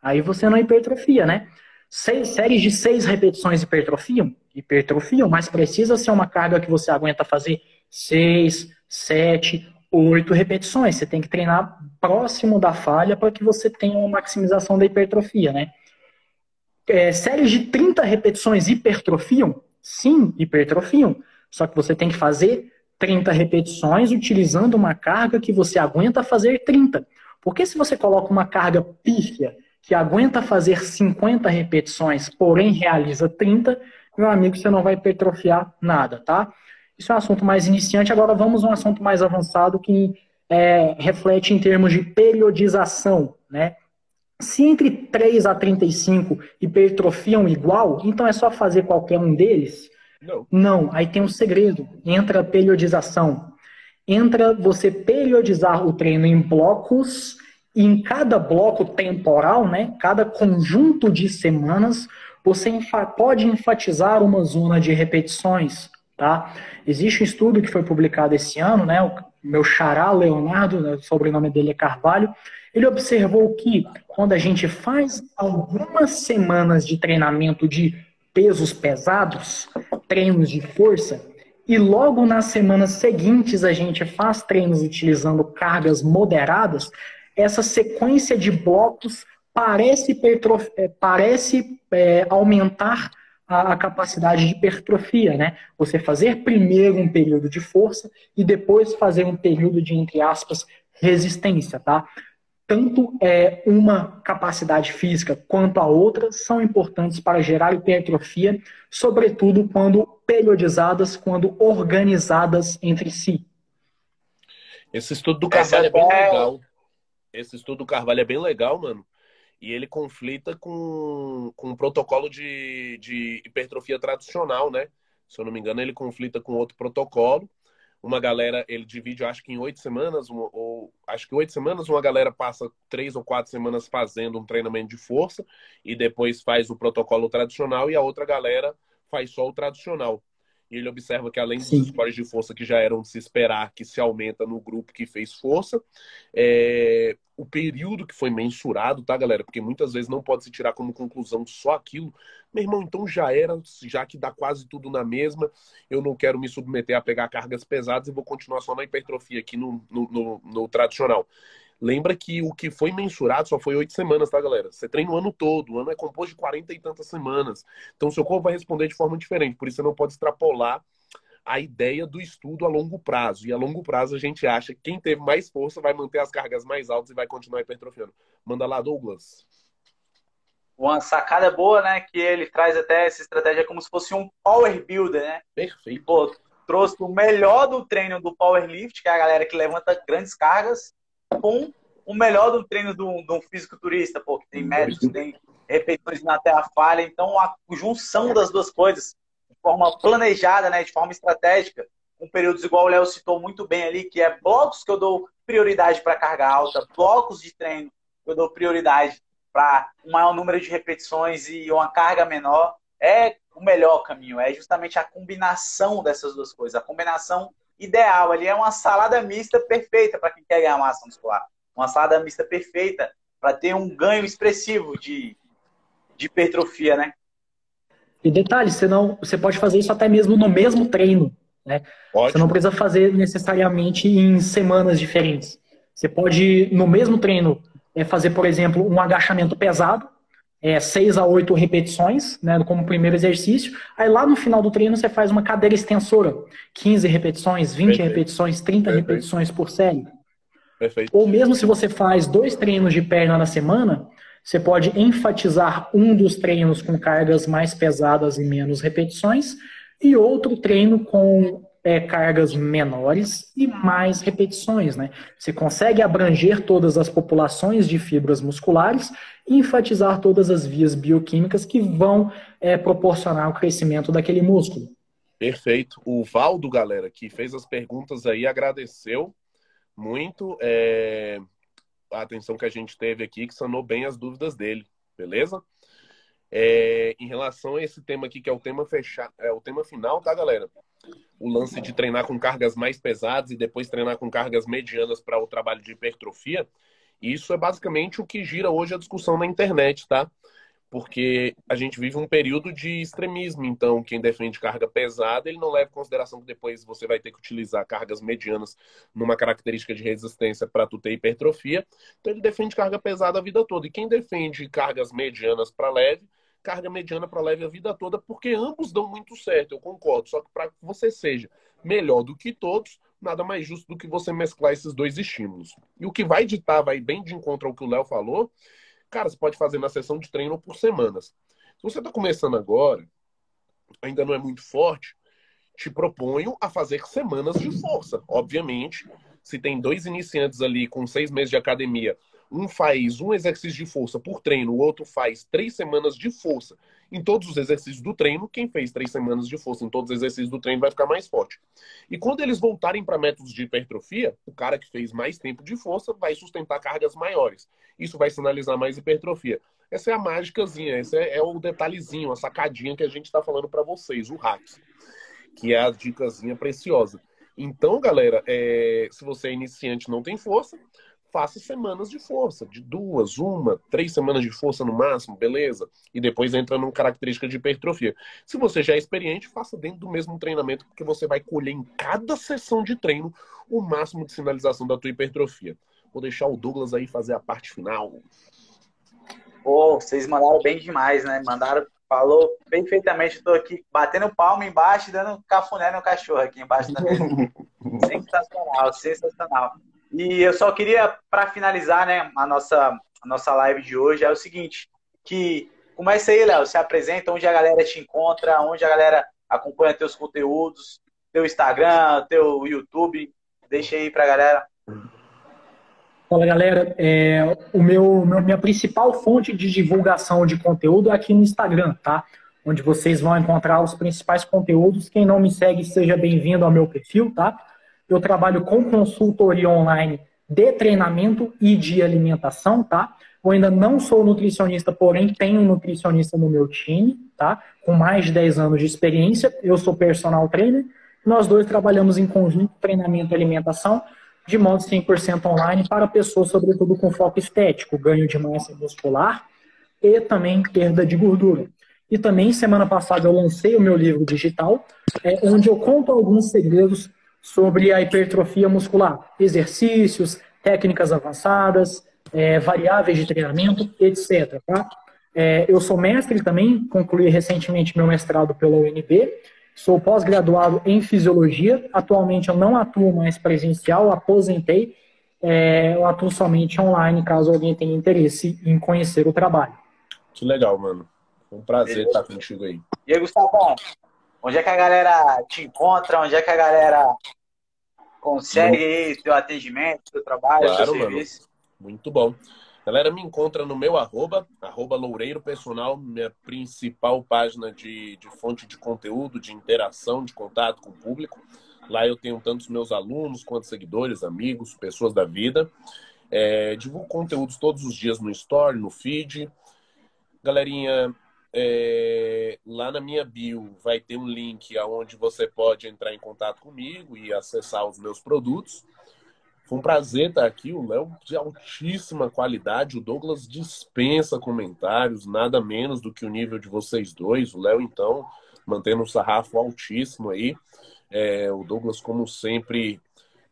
aí você não hipertrofia, né? Seis, séries de 6 repetições hipertrofiam? Hipertrofiam, mas precisa ser uma carga que você aguenta fazer 6, 7, 8 repetições. Você tem que treinar próximo da falha para que você tenha uma maximização da hipertrofia, né? É, séries de 30 repetições hipertrofiam? Sim, hipertrofiam. Só que você tem que fazer 30 repetições utilizando uma carga que você aguenta fazer 30. Porque se você coloca uma carga pífia que aguenta fazer 50 repetições, porém realiza 30, meu amigo, você não vai hipertrofiar nada, tá? Isso é um assunto mais iniciante. Agora vamos a um assunto mais avançado que é, reflete em termos de periodização, né? Se entre 3 a 35 hipertrofiam igual, então é só fazer qualquer um deles não. Não, aí tem um segredo. Entra a periodização. Entra você periodizar o treino em blocos, e em cada bloco temporal, né, cada conjunto de semanas, você pode enfatizar uma zona de repetições. Tá? Existe um estudo que foi publicado esse ano, né, o meu xará Leonardo, né, o sobrenome dele é Carvalho, ele observou que quando a gente faz algumas semanas de treinamento de pesos pesados, treinos de força, e logo nas semanas seguintes a gente faz treinos utilizando cargas moderadas, essa sequência de blocos parece, é, parece é, aumentar a, a, capacidade de hipertrofia, né? Você fazer primeiro um período de força e depois fazer um período de, entre aspas, resistência, tá? Tanto é, uma capacidade física quanto a outra são importantes para gerar hipertrofia, sobretudo quando periodizadas, quando organizadas entre si. Esse estudo do Carvalho é bem legal. Esse estudo do Carvalho é bem legal, mano. E ele conflita com, com um protocolo de, de hipertrofia tradicional, né? Se eu não me engano, ele conflita com outro protocolo. Uma galera, ele divide, acho que em oito semanas, ou acho que oito semanas, uma galera passa três ou quatro semanas fazendo um treinamento de força e depois faz o protocolo tradicional e a outra galera faz só o tradicional. E ele observa que além Sim. dos scores de força que já eram de se esperar, que se aumenta no grupo que fez força, é... o período que foi mensurado, tá, galera? Porque muitas vezes não pode se tirar como conclusão só aquilo. Meu irmão, então já era, já que dá quase tudo na mesma, eu não quero me submeter a pegar cargas pesadas e vou continuar só na hipertrofia aqui no, no, no, no tradicional. Lembra que o que foi mensurado só foi oito semanas, tá, galera? Você treina o ano todo, o ano é composto de quarenta e tantas semanas. Então, seu corpo vai responder de forma diferente, por isso você não pode extrapolar a ideia do estudo a longo prazo. E a longo prazo a gente acha que quem teve mais força vai manter as cargas mais altas e vai continuar hipertrofiando. Manda lá, Douglas. Uma sacada boa, né? Que ele traz até essa estratégia como se fosse um power builder, né? Perfeito. Pô, trouxe o melhor do treino do powerlift, que é a galera que levanta grandes cargas, com o melhor do treino de um fisiculturista, pô, que tem métodos, tem repetições na terra falha. Então, a junção das duas coisas, de forma planejada, né, de forma estratégica, com períodos igual o Léo citou muito bem ali, que é blocos que eu dou prioridade para carga alta, blocos de treino que eu dou prioridade para um maior número de repetições e uma carga menor, é o melhor caminho. É justamente a combinação dessas duas coisas, a combinação ideal ali. É uma salada mista perfeita para quem quer ganhar massa muscular. Uma salada mista perfeita para ter um ganho expressivo de, de hipertrofia, né? E detalhe, você, não, você pode fazer isso até mesmo no mesmo treino. Né? Você não precisa fazer necessariamente em semanas diferentes. Você pode, no mesmo treino, é, fazer, por exemplo, um agachamento pesado, é, 6 a 8 repetições, né, como primeiro exercício. Aí lá no final do treino você faz uma cadeira extensora, 15 repetições, 20 Perfeito. repetições, 30 Perfeito. repetições por série. Perfeito. Ou mesmo se você faz dois treinos de perna na semana, você pode enfatizar um dos treinos com cargas mais pesadas e menos repetições e outro treino com é, cargas menores e mais repetições. Né? Você consegue abranger todas as populações de fibras musculares e enfatizar todas as vias bioquímicas que vão é, proporcionar o crescimento daquele músculo. Perfeito. O Valdo, galera, que fez as perguntas aí, agradeceu muito é, a atenção que a gente teve aqui, que sanou bem as dúvidas dele, beleza? É, em relação a esse tema aqui, que é o tema fechado, é o tema final, tá, galera? O lance de treinar com cargas mais pesadas e depois treinar com cargas medianas para o trabalho de hipertrofia, isso é basicamente o que gira hoje a discussão na internet, tá? Porque a gente vive um período de extremismo, então quem defende carga pesada, ele não leva em consideração que depois você vai ter que utilizar cargas medianas numa característica de resistência para tu ter hipertrofia. Então ele defende carga pesada a vida toda. E quem defende cargas medianas para leve, carga mediana para leve a vida toda, porque ambos dão muito certo, eu concordo. Só que para que você seja melhor do que todos, nada mais justo do que você mesclar esses dois estímulos. E o que vai ditar, vai bem de encontro ao que o Léo falou, cara, você pode fazer na sessão de treino por semanas. Se você está começando agora, ainda não é muito forte, te proponho a fazer semanas de força. Obviamente, se tem dois iniciantes ali com seis meses de academia um faz um exercício de força por treino, o outro faz três semanas de força. Em todos os exercícios do treino, quem fez três semanas de força em todos os exercícios do treino vai ficar mais forte. E quando eles voltarem para métodos de hipertrofia, o cara que fez mais tempo de força vai sustentar cargas maiores. Isso vai sinalizar mais hipertrofia. Essa é a mágicazinha, esse é, é o detalhezinho, a sacadinha que a gente está falando para vocês, o hack, que é a dicasinha preciosa. Então, galera, é, se você é iniciante não tem força, faça semanas de força, de duas, uma, três semanas de força no máximo, beleza? E depois entra numa característica de hipertrofia. Se você já é experiente, faça dentro do mesmo treinamento, porque você vai colher em cada sessão de treino o máximo de sinalização da tua hipertrofia. Vou deixar o Douglas aí fazer a parte final. Pô, vocês mandaram bem demais, né? Mandaram, falou perfeitamente. Estou aqui batendo palma embaixo e dando cafuné no cachorro aqui embaixo da mesa. *laughs* sensacional, sensacional. E eu só queria, para finalizar né, a, nossa, a nossa live de hoje, é o seguinte, que começa aí, Léo, se apresenta, onde a galera te encontra, onde a galera acompanha teus conteúdos, teu Instagram, teu YouTube, deixa aí pra galera. Fala galera, é, o meu, meu, minha principal fonte de divulgação de conteúdo é aqui no Instagram, tá? Onde vocês vão encontrar os principais conteúdos. Quem não me segue, seja bem-vindo ao meu perfil, tá? Eu trabalho com consultoria online de treinamento e de alimentação, tá? Eu ainda não sou nutricionista, porém tenho um nutricionista no meu time, tá? Com mais de 10 anos de experiência. Eu sou personal trainer. Nós dois trabalhamos em conjunto treinamento e alimentação de modo 100% online para pessoas, sobretudo com foco estético, ganho de massa muscular e também perda de gordura. E também, semana passada, eu lancei o meu livro digital, é, onde eu conto alguns segredos sobre a hipertrofia muscular, exercícios, técnicas avançadas, é, variáveis de treinamento, etc. Tá? É, eu sou mestre também, concluí recentemente meu mestrado pela UNB, sou pós-graduado em fisiologia, atualmente eu não atuo mais presencial, aposentei, é, eu atuo somente online, caso alguém tenha interesse em conhecer o trabalho. Que legal, mano. Foi um prazer estar contigo aí. E aí, Gustavo, onde é que a galera te encontra? Onde é que a galera consegue aí seu atendimento, seu trabalho, claro, seu serviço? Mano. Muito bom. Galera, me encontra no meu arroba, arroba Loureiro Personal, minha principal página de, de fonte de conteúdo, de interação, de contato com o público. Lá eu tenho tantos meus alunos quanto seguidores, amigos, pessoas da vida. É, divulgo conteúdos todos os dias no Story, no feed. Galerinha, é, lá na minha bio vai ter um link aonde você pode entrar em contato comigo e acessar os meus produtos. Foi um prazer estar aqui, o Léo de altíssima qualidade, o Douglas dispensa comentários, nada menos do que o nível de vocês dois. O Léo, então, mantendo um sarrafo altíssimo aí. É, o Douglas, como sempre,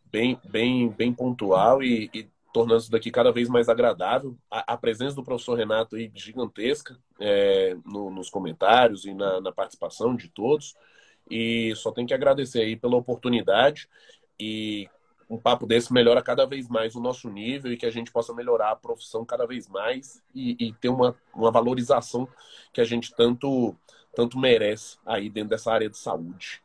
bem, bem, bem pontual e, e tornando isso daqui cada vez mais agradável. A, a presença do professor Renato aí gigantesca é, no, nos comentários e na, na, participação de todos. E só tenho que agradecer aí pela oportunidade e um papo desse melhora cada vez mais o nosso nível e que a gente possa melhorar a profissão cada vez mais e, e ter uma, uma valorização que a gente tanto, tanto merece aí dentro dessa área de saúde.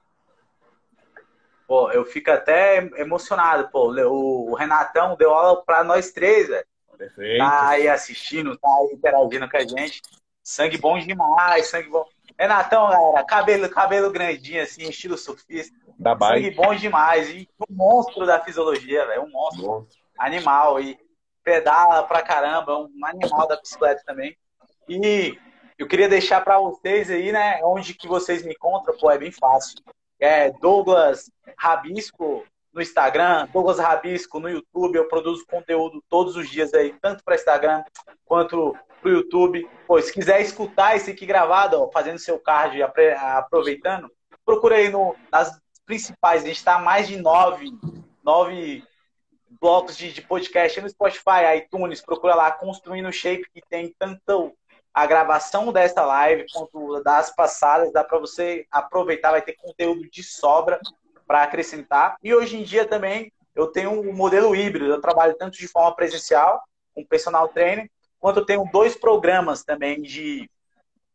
Pô, eu fico até emocionado, pô. O Renatão deu aula pra nós três, velho. Perfeito. Tá aí assistindo, tá aí interagindo com a gente. Sangue bom demais, sangue bom. Renatão, galera, cabelo, cabelo grandinho, assim, estilo surfista. Da sangue bom demais. E um monstro da fisiologia, velho. Um monstro. monstro. Animal. E pedala pra caramba, um animal da bicicleta também. E eu queria deixar para vocês aí, né, onde que vocês me encontram, pô, é bem fácil é Douglas Rabisco no Instagram, Douglas Rabisco no YouTube. Eu produzo conteúdo todos os dias aí, tanto para Instagram quanto para o YouTube. Pô, se quiser escutar esse aqui gravado, ó, fazendo seu card aproveitando, procura aí no, nas principais. A gente está mais de nove, nove blocos de, de podcast no Spotify, iTunes. Procura lá, Construindo Shape, que tem tanto a gravação desta live quanto das passadas, dá para você aproveitar, vai ter conteúdo de sobra para acrescentar. E hoje em dia também eu tenho um modelo híbrido, eu trabalho tanto de forma presencial, com personal trainer, quanto eu tenho dois programas também de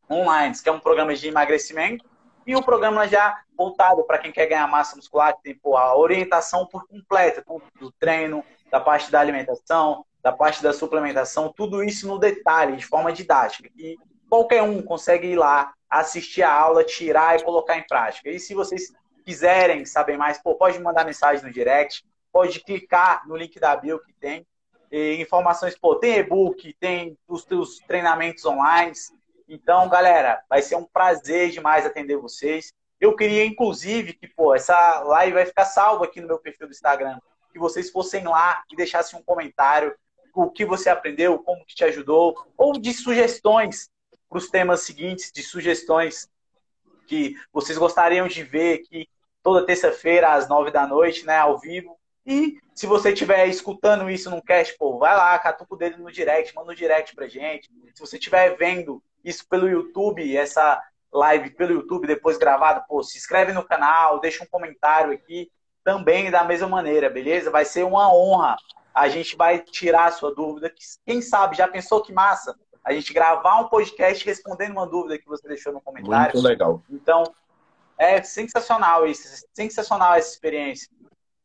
online, que é um programa de emagrecimento e um programa já voltado para quem quer ganhar massa muscular, que tem pô, a orientação por completa, do treino, da parte da alimentação, da parte da suplementação, tudo isso no detalhe, de forma didática. E qualquer um consegue ir lá, assistir a aula, tirar e colocar em prática. E se vocês quiserem saber mais, pô, pode mandar mensagem no direct, pode clicar no link da bio que tem. E informações, pô, tem e-book, tem os teus treinamentos online. Então, galera, vai ser um prazer demais atender vocês. Eu queria, inclusive, que, pô, essa live vai ficar salva aqui no meu perfil do Instagram. Que vocês fossem lá e deixassem um comentário o que você aprendeu, como que te ajudou, ou de sugestões para os temas seguintes, de sugestões que vocês gostariam de ver aqui toda terça-feira às nove da noite, né, ao vivo. E se você estiver escutando isso num cast, pô, vai lá, catuca o dedo no direct, manda um direct pra gente. Se você estiver vendo isso pelo YouTube, essa live pelo YouTube depois gravada, pô, se inscreve no canal, deixa um comentário aqui também da mesma maneira, beleza? Vai ser uma honra a gente vai tirar a sua dúvida. Quem sabe, já pensou que massa? A gente gravar um podcast respondendo uma dúvida que você deixou no comentário. Muito legal. Então, é sensacional isso, sensacional essa experiência.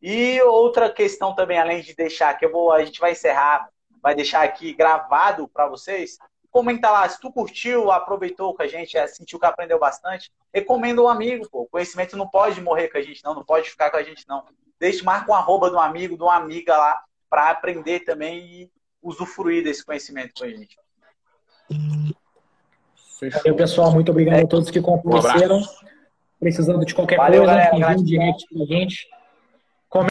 E outra questão também, além de deixar, que eu vou, a gente vai encerrar, vai deixar aqui gravado para vocês. Comenta lá, se tu curtiu, aproveitou com a gente, é, sentiu que aprendeu bastante, recomenda um amigo, pô. O conhecimento não pode morrer com a gente, não, não pode ficar com a gente, não deixe, marca um arroba de um amigo, de uma amiga lá, para aprender também e usufruir desse conhecimento com a gente. Valeu, pessoal. Muito obrigado é. a todos que compareceram. Um Precisando de qualquer Valeu, coisa, envie um direct pra gente.